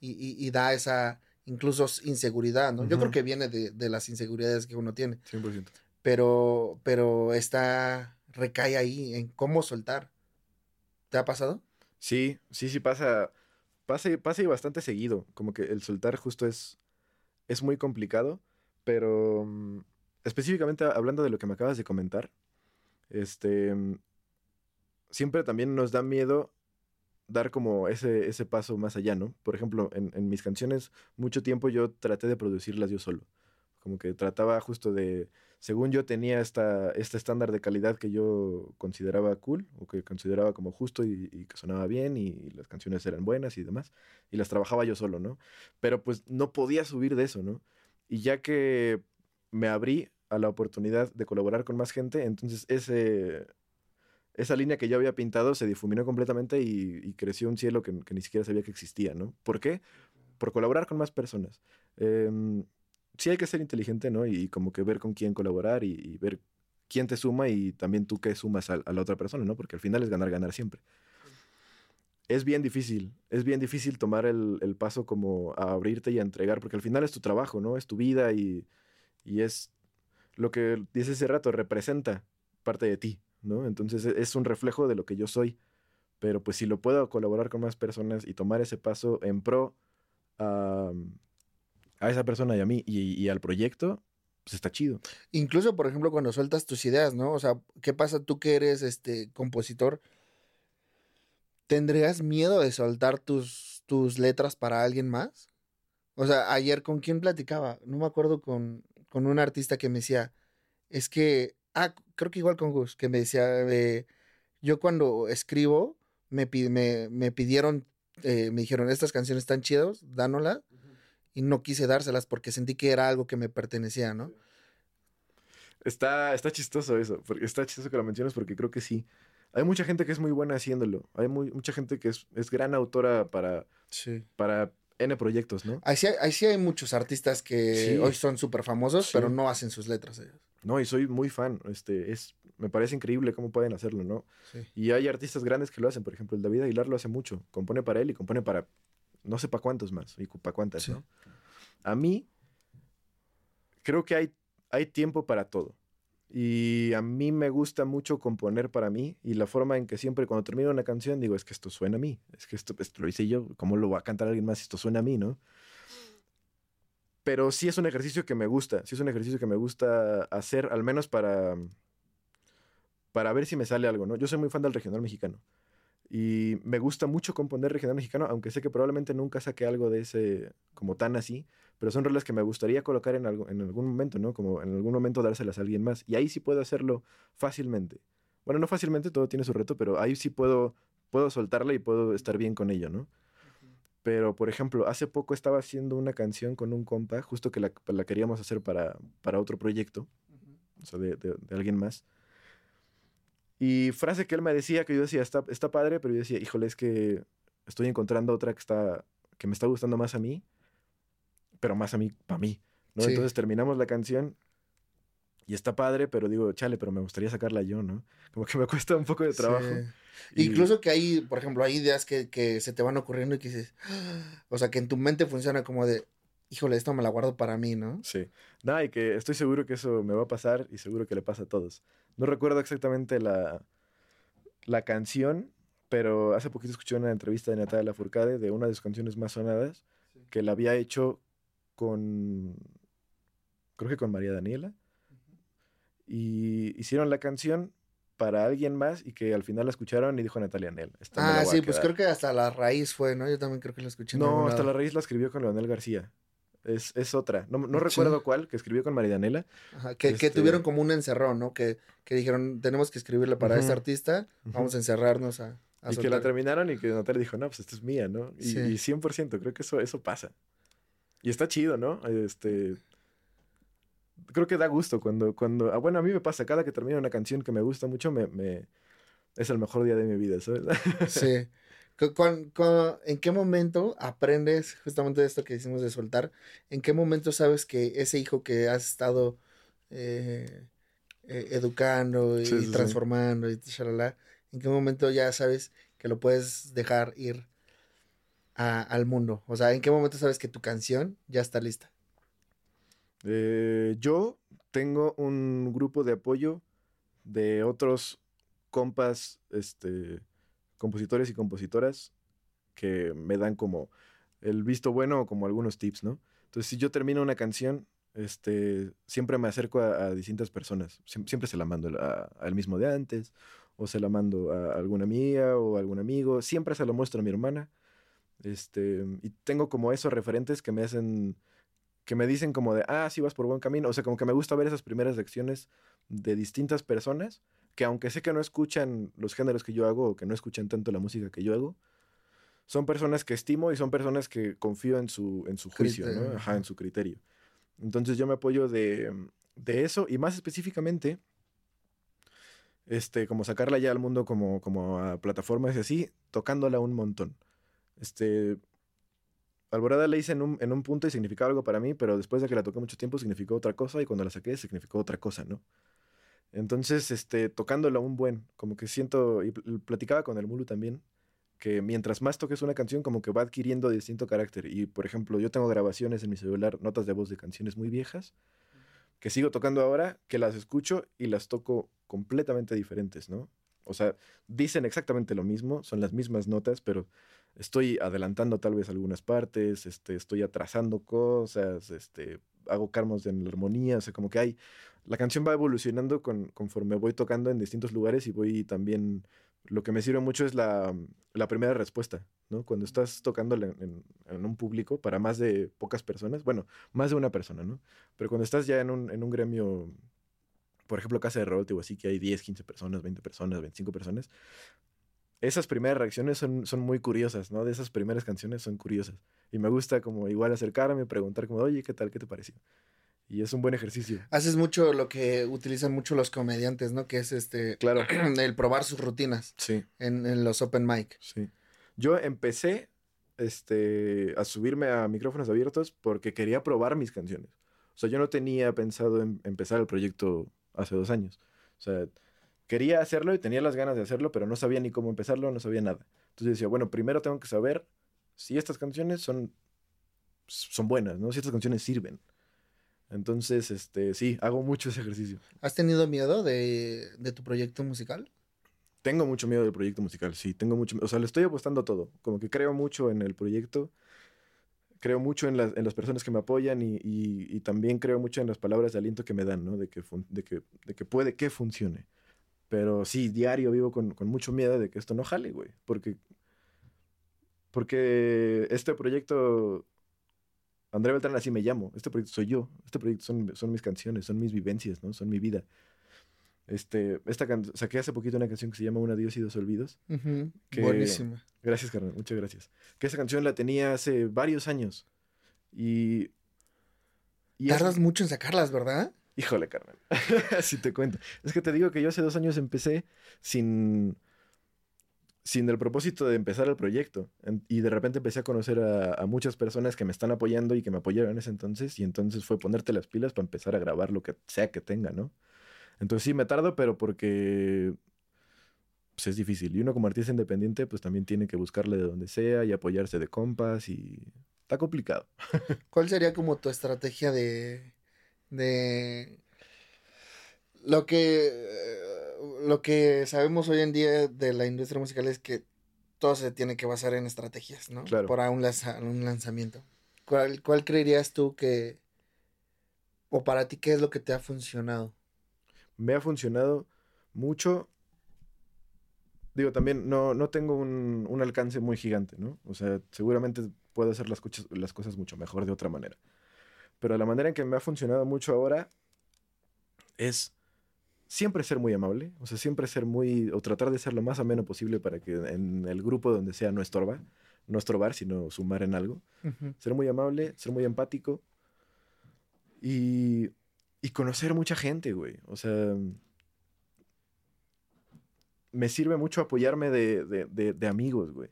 y, y- y da esa incluso inseguridad, ¿no? Yo creo que viene de, de las inseguridades que uno tiene, 100%. pero, pero está, recae ahí en cómo soltar. ¿Te ha pasado? Sí, sí, sí pasa, pasa, y- pasa y bastante seguido. Como que el soltar justo es, es muy complicado, pero mm, específicamente hablando de lo que me acabas de comentar, este, mm, siempre también nos da miedo dar como ese, ese paso más allá, ¿no? Por ejemplo, en, en mis canciones, mucho tiempo yo traté de producirlas yo solo. Como que trataba justo de, según yo tenía esta, este estándar de calidad que yo consideraba cool, o que consideraba como justo y, que sonaba bien, y, las canciones eran buenas y demás, y las trabajaba yo solo, ¿no? Pero pues no podía subir de eso, ¿no? Y ya que me abrí a la oportunidad de colaborar con más gente, entonces ese, esa línea que yo había pintado se difuminó completamente y, y creció un cielo que, que ni siquiera sabía que existía, ¿no? ¿Por qué? Por colaborar con más personas. em, sí hay que ser inteligente, ¿no? Y como que ver con quién colaborar y, y ver quién te suma y también tú qué sumas a, a la otra persona, ¿no? Porque al final es ganar, ganar siempre es bien difícil, es bien difícil tomar el, el, paso como a abrirte y a entregar, porque al final es tu trabajo, ¿no? Es tu vida y, y es lo que dice ese rato, representa parte de ti, ¿no? Entonces e, es un reflejo de lo que yo soy, pero pues si lo puedo colaborar con más personas y tomar ese paso en pro a, a esa persona y a mí y, al proyecto, pues está chido. Incluso, por ejemplo, cuando sueltas tus ideas, ¿no? O sea, ¿qué pasa tú que eres este compositor? ¿Tendrías miedo de soltar tus, tus letras para alguien más? O sea, ayer con quién platicaba, no me acuerdo con, con un artista que me decía, es que, ah, creo que igual con Gus, que me decía, eh, yo cuando escribo, me, me, me pidieron, eh, me dijeron, estas canciones están chidas, dánolas. Y no quise dárselas porque sentí que era algo que me pertenecía, ¿no? Está, está chistoso eso, porque está chistoso que lo menciones porque creo que sí. Hay mucha gente que es muy buena haciéndolo. Hay muy, mucha gente que es, es gran autora para, sí. para N proyectos, ¿no? Ahí sí hay, ahí sí hay muchos artistas que sí. hoy son súper famosos, sí. pero no hacen sus letras ellos. No, y soy muy fan. Este, es, me parece increíble cómo pueden hacerlo, ¿no? Sí. Y hay artistas grandes que lo hacen. Por ejemplo, el David Aguilar lo hace mucho. Compone para él y compone para no sé para cuántos más y para cuántas, ¿no? A mí, creo que hay, hay tiempo para todo. Y a mí me gusta mucho componer para mí y la forma en que siempre cuando termino una canción digo, es que esto suena a mí, es que esto, esto lo hice yo, ¿cómo lo va a cantar alguien más si esto suena a mí, no? Pero sí es un ejercicio que me gusta, sí es un ejercicio que me gusta hacer, al menos para, para ver si me sale algo, ¿no? Yo soy muy fan del regional mexicano y me gusta mucho componer regional mexicano, aunque sé que probablemente nunca saque algo de ese como tan así, pero son rolas que me gustaría colocar en, algo, en algún momento, ¿no? Como en algún momento dárselas a alguien más. Y ahí sí puedo hacerlo fácilmente. Bueno, no fácilmente, todo tiene su reto, pero ahí sí puedo, puedo soltarla y puedo estar bien con ello, ¿no? Pero, por ejemplo, hace poco estaba haciendo una canción con un compa, justo que la, la queríamos hacer para, para otro proyecto, uh -huh. o sea, de, de, de, alguien más. Y frase que él me decía, que yo decía, está, está padre, pero yo decía, híjole, es que estoy encontrando otra que, está, que me está gustando más a mí pero más a mí, para mí, ¿no? Sí. Entonces terminamos la canción y está padre, pero digo, chale, pero me gustaría sacarla yo, ¿no? Como que me cuesta un poco de trabajo. Sí. Y... Incluso que hay, por ejemplo, hay ideas que, que, se te van ocurriendo y que dices, o sea, que en tu mente funciona como de, híjole, esto me la guardo para mí, ¿no? Sí. Nada, y que estoy seguro que eso me va a pasar y seguro que le pasa a todos. No recuerdo exactamente la, la canción, pero hace poquito escuché una entrevista de Natalia Lafourcade de una de sus canciones más sonadas, sí. que la había hecho con, creo que con María Daniela, uh -huh. y hicieron la canción para alguien más y que al final la escucharon y dijo Natalia Nel. Ah, sí, pues creo que hasta la raíz fue, ¿no? Yo también creo que la escuché. No, hasta la raíz la escribió con Leonel García. Es, es otra. No, no recuerdo cuál, que escribió con María Daniela. Ajá, que, este... que, tuvieron como un encerrón, ¿no? Que, que dijeron, tenemos que escribirle para uh -huh. este artista, vamos a encerrarnos a... a y soltar. que la terminaron y que Natalia dijo, no, pues esta es mía, ¿no? Y, sí. y 100%, creo que eso, eso pasa. Y está chido, ¿no? Este. Creo que da gusto cuando. cuando ah, bueno, a mí me pasa, cada que termino una canción que me gusta mucho, me, me es el mejor día de mi vida, ¿sabes? Sí. ¿Con, con, en qué momento aprendes justamente de esto que decimos de soltar? ¿En qué momento sabes que ese hijo que has estado eh, eh, educando y, sí, sí, transformando sí. y shalala, ¿en qué momento ya sabes que lo puedes dejar ir a, al mundo? O sea, ¿en qué momento sabes que tu canción ya está lista? Eh, yo tengo un grupo de apoyo de otros compas, este, compositores y compositoras que me dan como el visto bueno o como algunos tips, ¿no? Entonces, si yo termino una canción, este, siempre me acerco a, distintas personas. Sie siempre se la mando al mismo de antes, o se la mando a alguna amiga o a algún amigo. Siempre se lo muestro a mi hermana. Este, y tengo como esos referentes que me hacen, que me dicen como de, ah, sí vas por buen camino. O sea, como que me gusta ver esas primeras lecciones de distintas personas que aunque sé que no escuchan los géneros que yo hago o que no escuchan tanto la música que yo hago, son personas que estimo y son personas que confío en su, en su juicio, ¿no? Ajá, en su criterio. Entonces yo me apoyo de, de eso y más específicamente, este, como sacarla ya al mundo como, como a plataformas y así, tocándola un montón. Este, Alborada la hice en un, en un punto y significaba algo para mí, pero después de que la toqué mucho tiempo significó otra cosa y cuando la saqué significó otra cosa, ¿no? Entonces, este, tocándola un buen, como que siento, y pl- platicaba con el Mulu también, que mientras más toques una canción, como que va adquiriendo distinto carácter. Y, por ejemplo, yo tengo grabaciones en mi celular, notas de voz de canciones muy viejas, que sigo tocando ahora, que las escucho y las toco completamente diferentes, ¿no? O sea, dicen exactamente lo mismo, son las mismas notas, pero estoy adelantando tal vez algunas partes, este, estoy atrasando cosas, este, hago carmos en la armonía, o sea, como que hay, la canción va evolucionando con, conforme voy tocando en distintos lugares y voy también, lo que me sirve mucho es la, la primera respuesta, ¿no? Cuando estás tocando en, en- en un público para más de pocas personas, bueno, más de una persona, ¿no? Pero cuando estás ya en un, en un gremio, por ejemplo, casa de rol, o así que hay 10, 15 personas, 20 personas, 25 personas, esas primeras reacciones son, son muy curiosas, ¿no? De esas primeras canciones son curiosas. Y me gusta como igual acercarme, preguntar como, oye, ¿qué tal? ¿Qué te pareció? Y es un buen ejercicio. Haces mucho lo que utilizan mucho los comediantes, ¿no? Que es este, Claro. el probar sus rutinas Sí, en, en los open mic. sí. Yo empecé este, a subirme a micrófonos abiertos porque quería probar mis canciones. O sea, yo no tenía pensado en empezar el proyecto hace dos años. O sea, quería hacerlo y tenía las ganas de hacerlo, pero no sabía ni cómo empezarlo, no sabía nada. Entonces decía, bueno, primero tengo que saber si estas canciones son, son buenas, ¿no? Si estas canciones sirven. Entonces, este, sí, hago mucho ese ejercicio. ¿Has tenido miedo de, de tu proyecto musical? Tengo mucho miedo del proyecto musical, sí, tengo mucho, o sea, le estoy apostando todo, como que creo mucho en el proyecto, creo mucho en las, en las personas que me apoyan y, y- y también creo mucho en las palabras de aliento que me dan, ¿no? De que, de que, de que puede que funcione. Pero sí, diario vivo con, con mucho miedo de que esto no jale, güey, porque, porque este proyecto, André Beltrán así me llamo, este proyecto soy yo, este proyecto son, son mis canciones, son mis vivencias, ¿no? Son mi vida. Este, esta saqué hace poquito una canción que se llama Un adiós y dos olvidos. Que- Buenísima. Gracias, carnal, muchas gracias. Que esa canción la tenía hace varios años. Y. y es- Tardas mucho en sacarlas, ¿verdad? Híjole, carnal. Así te cuento. Es que te digo que yo hace dos años empecé sin. Sin el propósito de empezar el proyecto. En- Y de repente empecé a conocer a, a muchas personas que me están apoyando y que me apoyaron en ese entonces. Y entonces fue ponerte las pilas para empezar a grabar lo que sea que tenga, ¿no? Entonces sí me tardo, pero porque pues es difícil. Y uno como artista independiente, pues también tiene que buscarle de donde sea y apoyarse de compas y está complicado. ¿Cuál sería como tu estrategia de, de lo que eh, lo que sabemos hoy en día de la industria musical es que todo se tiene que basar en estrategias, ¿no? Claro. Para un, lanza- un lanzamiento. ¿Cuál, ¿Cuál creerías tú que o para ti qué es lo que te ha funcionado? Me ha funcionado mucho. Digo, también no, no tengo un, un alcance muy gigante, ¿no? O sea, seguramente puedo hacer las cosas mucho mejor de otra manera. Pero la manera en que me ha funcionado mucho ahora es siempre ser muy amable, o sea, siempre ser muy, o tratar de ser lo más ameno posible para que en el grupo donde sea no estorba, no estorbar, sino sumar en algo. Ser muy amable, ser muy empático y, y conocer mucha gente, güey. O sea, me sirve mucho apoyarme de, de- de- de amigos, güey.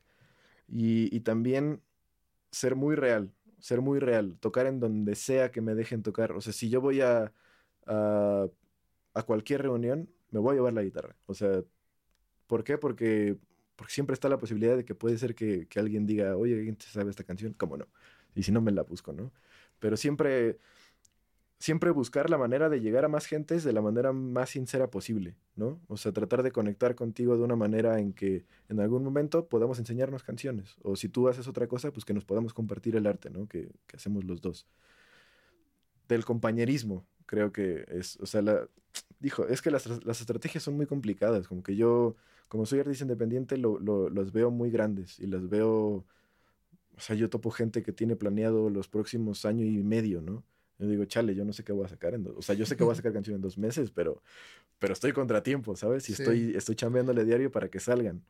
Y, y también ser muy real, ser muy real, tocar en donde sea que me dejen tocar. O sea, si yo voy a, a, cualquier reunión, me voy a llevar la guitarra. O sea, ¿por qué? Porque, porque siempre está la posibilidad de que puede ser que, que alguien diga, oye, ¿alguien se sabe esta canción? ¿Cómo no? Y si no, me la busco, ¿no? Pero siempre, siempre buscar la manera de llegar a más gentes de la manera más sincera posible, ¿no? O sea, tratar de conectar contigo de una manera en que en algún momento podamos enseñarnos canciones. O si tú haces otra cosa, pues que nos podamos compartir el arte, ¿no? Que, hacemos los dos. Del compañerismo, creo que es, o sea, dijo, es que las, las estrategias son muy complicadas, como que yo, como soy artista independiente, lo, lo- los veo muy grandes y las veo, o sea, yo topo gente que tiene planeado los próximos año y medio, ¿no? Yo digo, chale, yo no sé qué voy a sacar en dos, o sea, yo sé que voy a sacar canción en dos meses, pero, pero estoy contratiempo, ¿sabes? Y Sí. estoy, estoy chambeándole diario para que salgan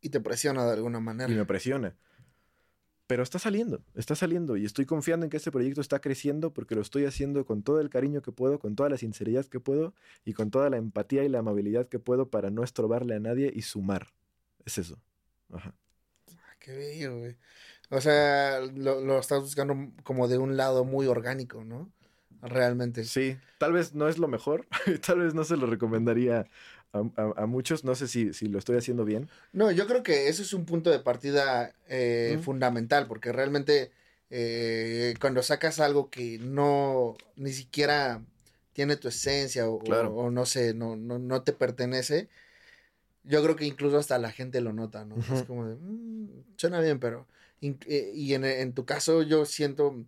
Y te presiona de alguna manera. y me presiona. Pero está saliendo, está saliendo y estoy confiando en que este proyecto está creciendo porque lo estoy haciendo con todo el cariño que puedo, con toda la sinceridad que puedo y con toda la empatía y la amabilidad que puedo para no estorbarle a nadie y sumar. Es eso. Ajá. Ah, Qué bello, güey. O sea, lo, lo estás buscando como de un lado muy orgánico, ¿no? Realmente. Sí, tal vez no es lo mejor, tal vez no se lo recomendaría a, a- a muchos, no sé si, si lo estoy haciendo bien. No, yo creo que eso es un punto de partida eh, fundamental, porque realmente eh, cuando sacas algo que no ni siquiera tiene tu esencia o, Claro. o- o no sé, no, no, no te pertenece, yo creo que incluso hasta la gente lo nota, ¿no? Es como de, "Mm, suena bien, pero... eh, y en, en tu caso yo siento,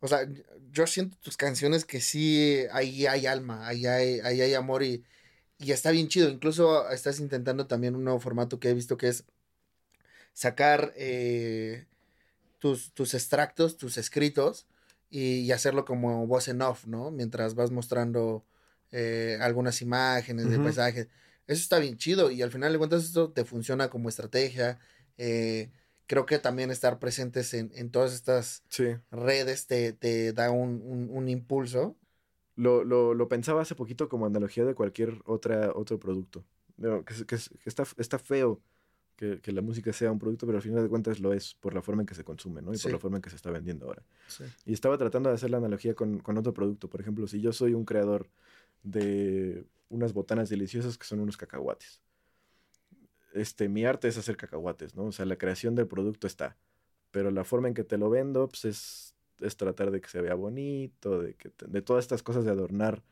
o sea, yo siento tus canciones que sí, ahí hay alma, ahí hay, ahí hay amor y, y está bien chido. Incluso estás intentando también un nuevo formato que he visto que es sacar eh, tus, tus extractos, tus escritos y, y hacerlo como voz en off, ¿no? Mientras vas mostrando eh, algunas imágenes de paisajes. Eso está bien chido y al final de cuentas esto te funciona como estrategia. Eh, creo que también estar presentes en, en todas estas Sí. redes te, te da un, un- un impulso. Lo, lo, lo pensaba hace poquito como analogía de cualquier otra, otro producto. No, que, que que está, está feo que, que la música sea un producto, pero al final de cuentas lo es por la forma en que se consume, ¿no? Y Sí. por la forma en que se está vendiendo ahora. Sí. Y estaba tratando de hacer la analogía con, con otro producto. Por ejemplo, si yo soy un creador de unas botanas deliciosas que son unos cacahuates. Este, mi arte es hacer cacahuates, ¿no? O sea, la creación del producto está. Pero la forma en que te lo vendo, pues es, es tratar de que se vea bonito, de, que te- de todas estas cosas de adornar,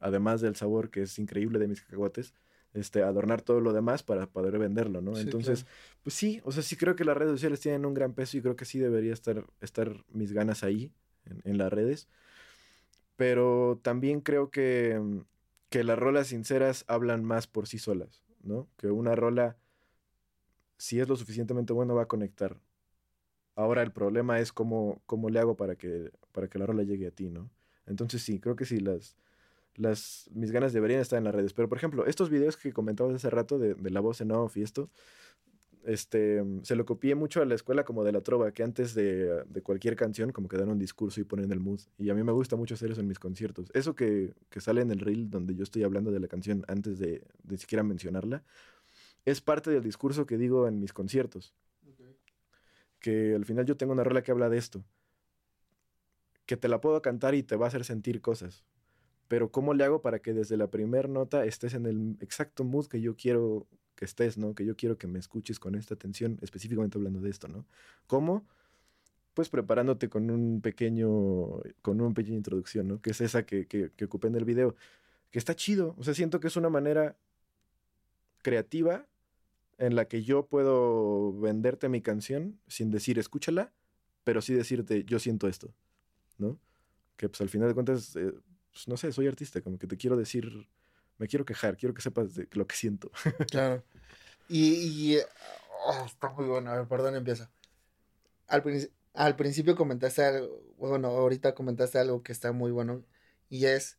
además del sabor que es increíble de mis cacahuates, este, adornar todo lo demás para poder venderlo, ¿no? Sí, Entonces, pues sí, o sea, sí creo que las redes sociales tienen un gran peso y creo que sí debería estar, estar mis ganas ahí, en, en las redes. Pero también creo que, que las rolas sinceras hablan más por sí solas, ¿no? Que una rola, si es lo suficientemente buena, va a conectar. Ahora el problema es cómo, cómo le hago para que, para que la rola llegue a ti, ¿no? Entonces sí, creo que sí, las, las, mis ganas deberían estar en las redes. Pero, por ejemplo, estos videos que comentabas hace rato de, de la voz en off y esto, este, se lo copié mucho a la escuela como de la trova, que antes de, de cualquier canción como que dan un discurso y ponen el mood. Y a mí me gusta mucho hacer eso en mis conciertos. Eso que, que sale en el reel donde yo estoy hablando de la canción antes de, de siquiera mencionarla, es parte del discurso que digo en mis conciertos. Que al final yo tengo una rola que habla de esto. Que te la puedo cantar y te va a hacer sentir cosas. Pero ¿cómo le hago para que desde la primera nota estés en el exacto mood que yo quiero que estés, ¿no? Que yo quiero que me escuches con esta atención, específicamente hablando de esto, ¿no? ¿Cómo? Pues preparándote con un pequeño, con una pequeña introducción, ¿no? Que es esa que, que, que ocupé en el video. Que está chido. O sea, siento que es una manera creativa en la que yo puedo venderte mi canción sin decir escúchala, pero sí decirte yo siento esto, ¿no? Que pues al final de cuentas, eh, pues, no sé, soy artista, como que te quiero decir, me quiero quejar, quiero que sepas de lo que siento. Claro. Y, y, oh, está muy bueno. A ver, perdón, empieza. Al, al principio comentaste algo, bueno, ahorita comentaste algo que está muy bueno y es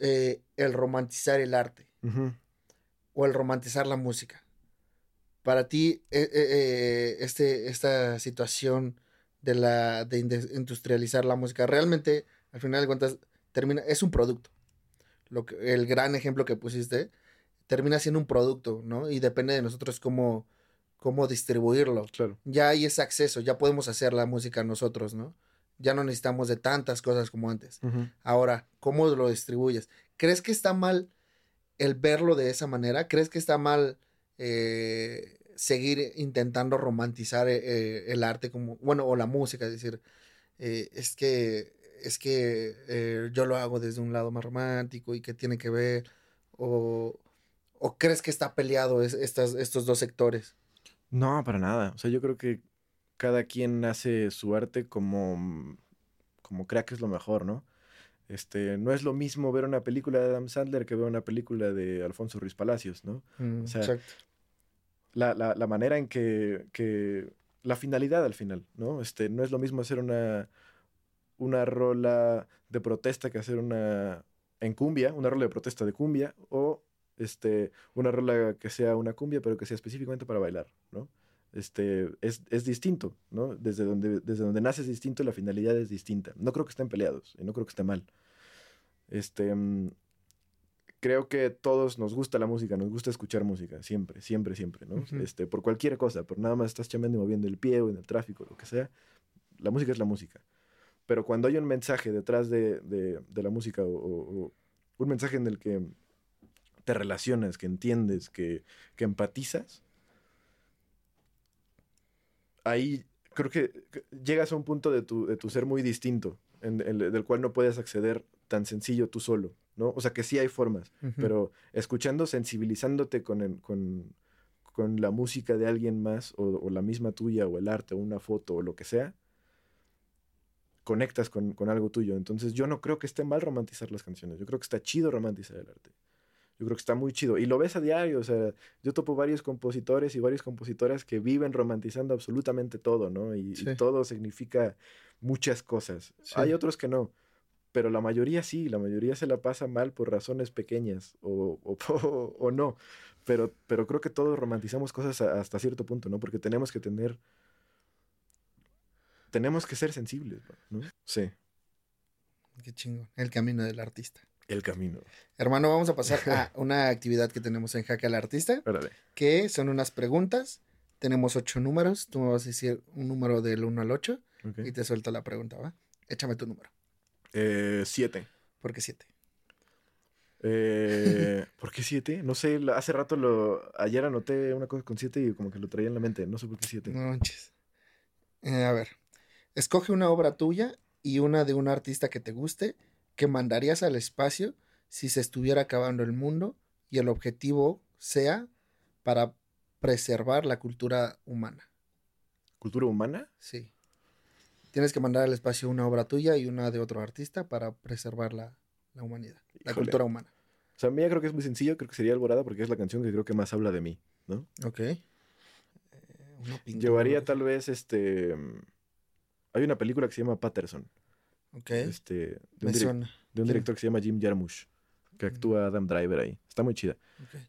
eh, el romantizar el arte o el romantizar la música. Para ti, eh, eh, eh, este, esta situación de la de industrializar la música, realmente, al final de cuentas, termina, es un producto. Lo que, el gran ejemplo que pusiste termina siendo un producto, ¿no? Y depende de nosotros cómo, cómo distribuirlo. Claro. Ya hay ese acceso, ya podemos hacer la música nosotros, ¿no? Ya no necesitamos de tantas cosas como antes. Ahora, ¿cómo lo distribuyes? ¿Crees que está mal el verlo de esa manera? ¿Crees que está mal eh, seguir intentando romantizar eh, eh, el arte como, bueno, o la música? Es decir, eh, es que, es que eh, yo lo hago desde un lado más romántico y que tiene que ver, o, o crees que está peleado es- estas, estos dos sectores? No, para nada. O sea, yo creo que cada quien hace su arte como, como crea que es lo mejor, ¿no? Este, no es lo mismo ver una película de Adam Sandler que ver una película de Alfonso Ruiz Palacios, ¿no? Mm, O sea, exacto. la, la, la manera en que, que la finalidad al final, ¿no? Este, no es lo mismo hacer una, una rola de protesta que hacer una en cumbia, una rola de protesta de cumbia, o este, una rola que sea una cumbia, pero que sea específicamente para bailar, ¿no? Este, es, es distinto, ¿no? Desde donde, desde donde nace es distinto, la finalidad es distinta. No creo que estén peleados, y no creo que esté mal. Este, mm, creo que todos nos gusta la música, nos gusta escuchar música, siempre, siempre, siempre, ¿no? Este, por cualquier cosa, por nada más estás chambeando y moviendo el pie o en el tráfico, lo que sea, la música es la música. Pero cuando hay un mensaje detrás de, de- de la música o, o- o un mensaje en el que te relacionas, que entiendes, que, que empatizas, ahí creo que llegas a un punto de tu, de tu ser muy distinto, en- en- del cual no puedes acceder tan sencillo tú solo, ¿no? O sea que sí hay formas, pero escuchando, sensibilizándote con, el- con, con la música de alguien más, o, o la misma tuya, o el arte, o una foto, o lo que sea, conectas con, con algo tuyo. Entonces yo no creo que esté mal romantizar las canciones, yo creo que está chido romantizar el arte. Yo creo que está muy chido. Y lo ves a diario, o sea, yo topo varios compositores y varias compositoras que viven romantizando absolutamente todo, ¿no? Y, todo significa muchas cosas. Sí. Hay otros que no, pero la mayoría sí, la mayoría se la pasa mal por razones pequeñas o, o, o- o no. Pero, pero creo que todos romantizamos cosas a- hasta cierto punto, ¿no? Porque tenemos que tener... Tenemos que ser sensibles, ¿no? Sí, Qué chingón. El camino del artista. el camino. Hermano, vamos a pasar a una actividad que tenemos en Jaque al Artista, Órale. que son unas preguntas. Tenemos ocho números. Tú me vas a decir un número del 1 al 8 ok. y te suelto la pregunta, ¿va? Échame tu número. Eh, siete. ¿Por qué 7? Eh, ¿Por qué siete? No sé, hace rato lo... Ayer anoté una cosa con siete y como que lo traía en la mente. No sé por qué siete. No manches. Eh, a ver. Escoge una obra tuya y una de un artista que te guste que mandarías al espacio si se estuviera acabando el mundo y el objetivo sea para preservar la cultura humana. ¿Cultura humana? Sí. Tienes que mandar al espacio una obra tuya y una de otro artista para preservar la, la humanidad, la cultura humana. O sea, a mí ya creo que es muy sencillo. Creo que sería Alborada porque es la canción que creo que más habla de mí, ¿no? Ok. Eh. Llevaría tal vez este... Hay una película que se llama Patterson. Ok. Este, de, un direc- suena. de un ¿Quién? director que se llama Jim Jarmusch. Que actúa Adam Driver ahí. Está muy chida.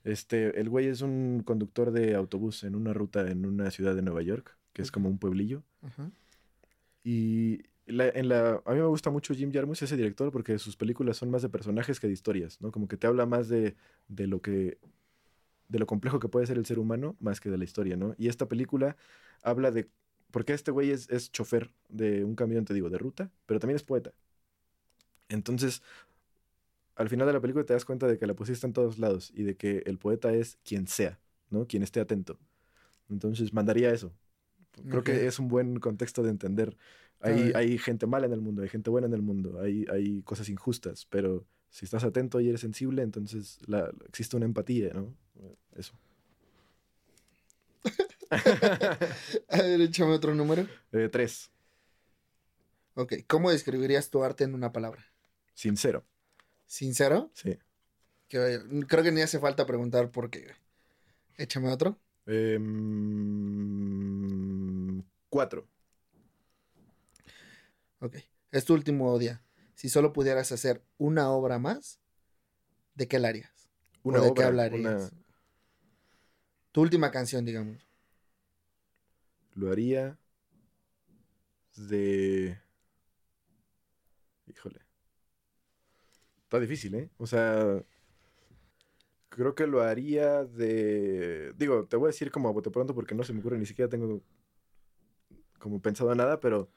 Este, el güey es un conductor de autobús en una ruta en una ciudad de Nueva York, que es como un pueblillo. Ajá. Y la- en la, a mí me gusta mucho Jim Jarmusch, ese director, porque sus películas son más de personajes que de historias, ¿no? Como que te habla más de, de lo que de lo complejo que puede ser el ser humano más que de la historia, ¿no? Y esta película habla de porque este güey es, es chofer de un camión, te digo, de ruta, pero también es poeta. Entonces, al final de la película te das cuenta de que la poesía está en todos lados y de que el poeta es quien sea, ¿no? Quien esté atento. Entonces, mandaría eso. Creo Ok. que es un buen contexto de entender. Hay, hay gente mala en el mundo, hay gente buena en el mundo, hay, hay cosas injustas, pero si estás atento y eres sensible, entonces la, existe una empatía, ¿no? Eso. A ver, échame otro número. Eh, tres, Ok. ¿Cómo describirías tu arte en una palabra? sincero, ¿Sincero? sí. Que, creo que ni hace falta preguntar por qué. Échame otro. Em, cuatro. Ok. Es tu último día. Si solo pudieras hacer una obra más, ¿de qué la harías? Una ¿O de obra, qué hablarías? una- Tu última canción, digamos. Lo haría de... Híjole. Está difícil, ¿eh? O sea, creo que lo haría de... Digo, te voy a decir como a bote pronto porque no se me ocurre, ni siquiera tengo como pensado nada, pero...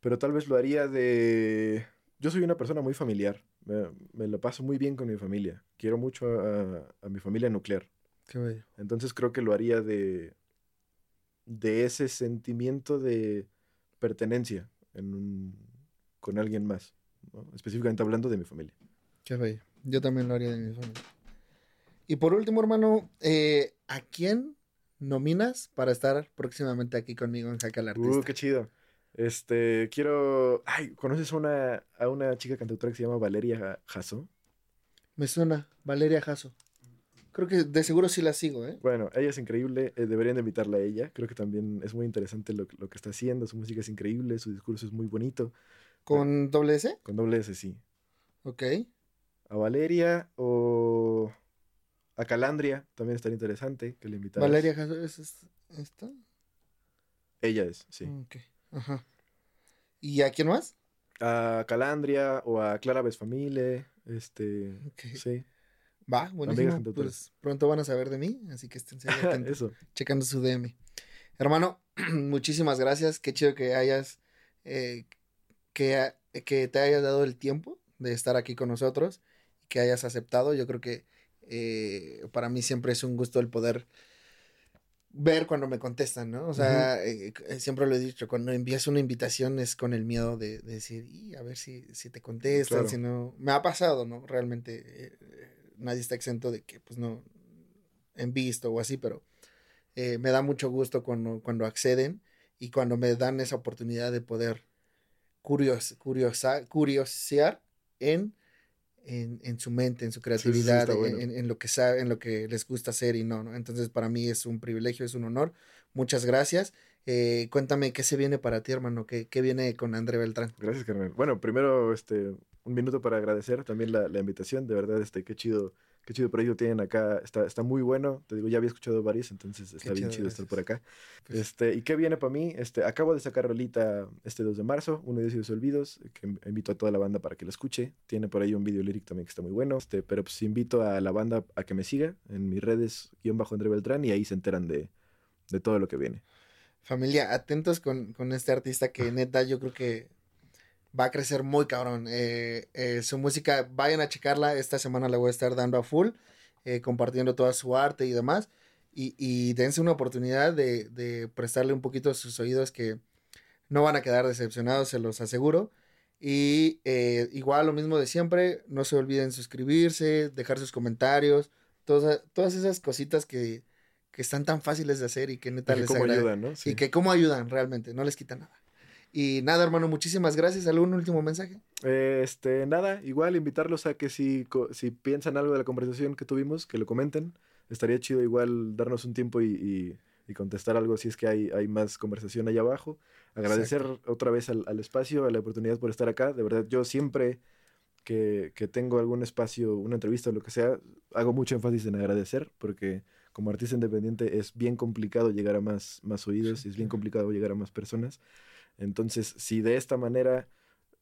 Pero tal vez lo haría de... Yo soy una persona muy familiar. Me, me la paso muy bien con mi familia. Quiero mucho a- a mi familia nuclear. Qué bello. Entonces creo que lo haría de, de ese sentimiento de pertenencia en un- con alguien más. ¿no? Específicamente hablando de mi familia. Qué bello. Yo también lo haría de mi familia. Y por último, hermano, eh, ¿a quién nominas para estar próximamente aquí conmigo en Jaque al Artista? Uh, qué chido. Este, quiero... Ay, ¿conoces a una, a una chica cantautora que se llama Valeria Jasso? Me suena, Valeria Jasso. Creo que de seguro sí la sigo, ¿eh? Bueno, ella es increíble, eh, deberían de invitarla a ella. Creo que también es muy interesante lo, lo que está haciendo, su música es increíble, su discurso es muy bonito. ¿Con doble S? Con doble S, sí. Ok. a Valeria o a Calandria, también estaría interesante que le invitaras. Valeria ¿es es- esta? Ella es, sí. Ok. Ajá. ¿Y a quién más? A Calandria o a Clara Besfamile Este, Ok. sí. Va, buenísimo. Pues pronto van a saber de mí, así que estén atentos, checando su DM. Hermano, muchísimas gracias. Qué chido que hayas, eh, que, que te hayas dado el tiempo de estar aquí con nosotros, que hayas aceptado. Yo creo que eh, para mí siempre es un gusto el poder ver cuando me contestan, ¿no? O sea, eh, eh, siempre lo he dicho, cuando envías una invitación es con el miedo de, de decir, y a ver si, si te contestan, Claro. si no. Me ha pasado, ¿no? Realmente nadie está exento de que, pues no, en visto o así, pero eh, me da mucho gusto cuando, cuando acceden y cuando me dan esa oportunidad de poder curios, curiosa, curiosear en, en, en su mente, en su creatividad, bueno. en lo que sabe, en lo que les gusta hacer y no, ¿no? Entonces para mí es un privilegio, es un honor. Muchas gracias. Eh, cuéntame qué se viene para ti, hermano, qué, qué viene con André Beltrán. Gracias, carnal. Bueno, primero, este, un minuto para agradecer también la, la invitación. De verdad, este, qué chido, qué chido proyecto tienen acá. Está, está muy bueno. Te digo, ya había escuchado varios, entonces está bien chido, chido estar por acá. Pues- Este, ¿y qué viene para mí? Este, acabo de sacar rolita este 2 de marzo, uno de esos olvidos, que in- invito a toda la banda para que lo escuche. Tiene por ahí un video lyric también que está muy bueno. Este, pero pues invito a la banda a que me siga en mis redes, guion bajo André Beltrán, y ahí se enteran de, de todo lo que viene. Familia, atentos con, con este artista que neta yo creo que va a crecer muy cabrón. Eh, eh, su música, vayan a checarla. Esta semana la voy a estar dando a full, eh, compartiendo toda su arte y demás. Y, y dense una oportunidad de, de prestarle un poquito a sus oídos que no van a quedar decepcionados, se los aseguro. Y eh, igual lo mismo de siempre, no se olviden suscribirse, dejar sus comentarios, todas, todas esas cositas que, que están tan fáciles de hacer y que neta Y que les cómo ayudan, ¿no? Sí. y que cómo ayudan realmente, no les quita nada. Y nada, hermano, muchísimas gracias. ¿Algún último mensaje? Eh, Este, nada, igual invitarlos a que si, si piensan algo de la conversación que tuvimos, que lo comenten. Estaría chido igual darnos un tiempo y, y- y contestar algo si es que hay, hay más conversación allá abajo. Agradecer otra vez al, al espacio, a la oportunidad por estar acá. De verdad, yo siempre que, que tengo algún espacio, una entrevista o lo que sea, hago mucho énfasis en agradecer porque como artista independiente es bien complicado llegar a más, más oídos y es bien complicado llegar a más personas. Entonces, si de esta manera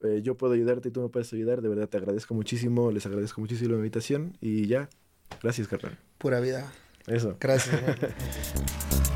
eh, yo puedo ayudarte y tú me puedes ayudar, de verdad te agradezco muchísimo, les agradezco muchísimo la invitación y ya, gracias, carnal. Pura vida. Eso. Gracias.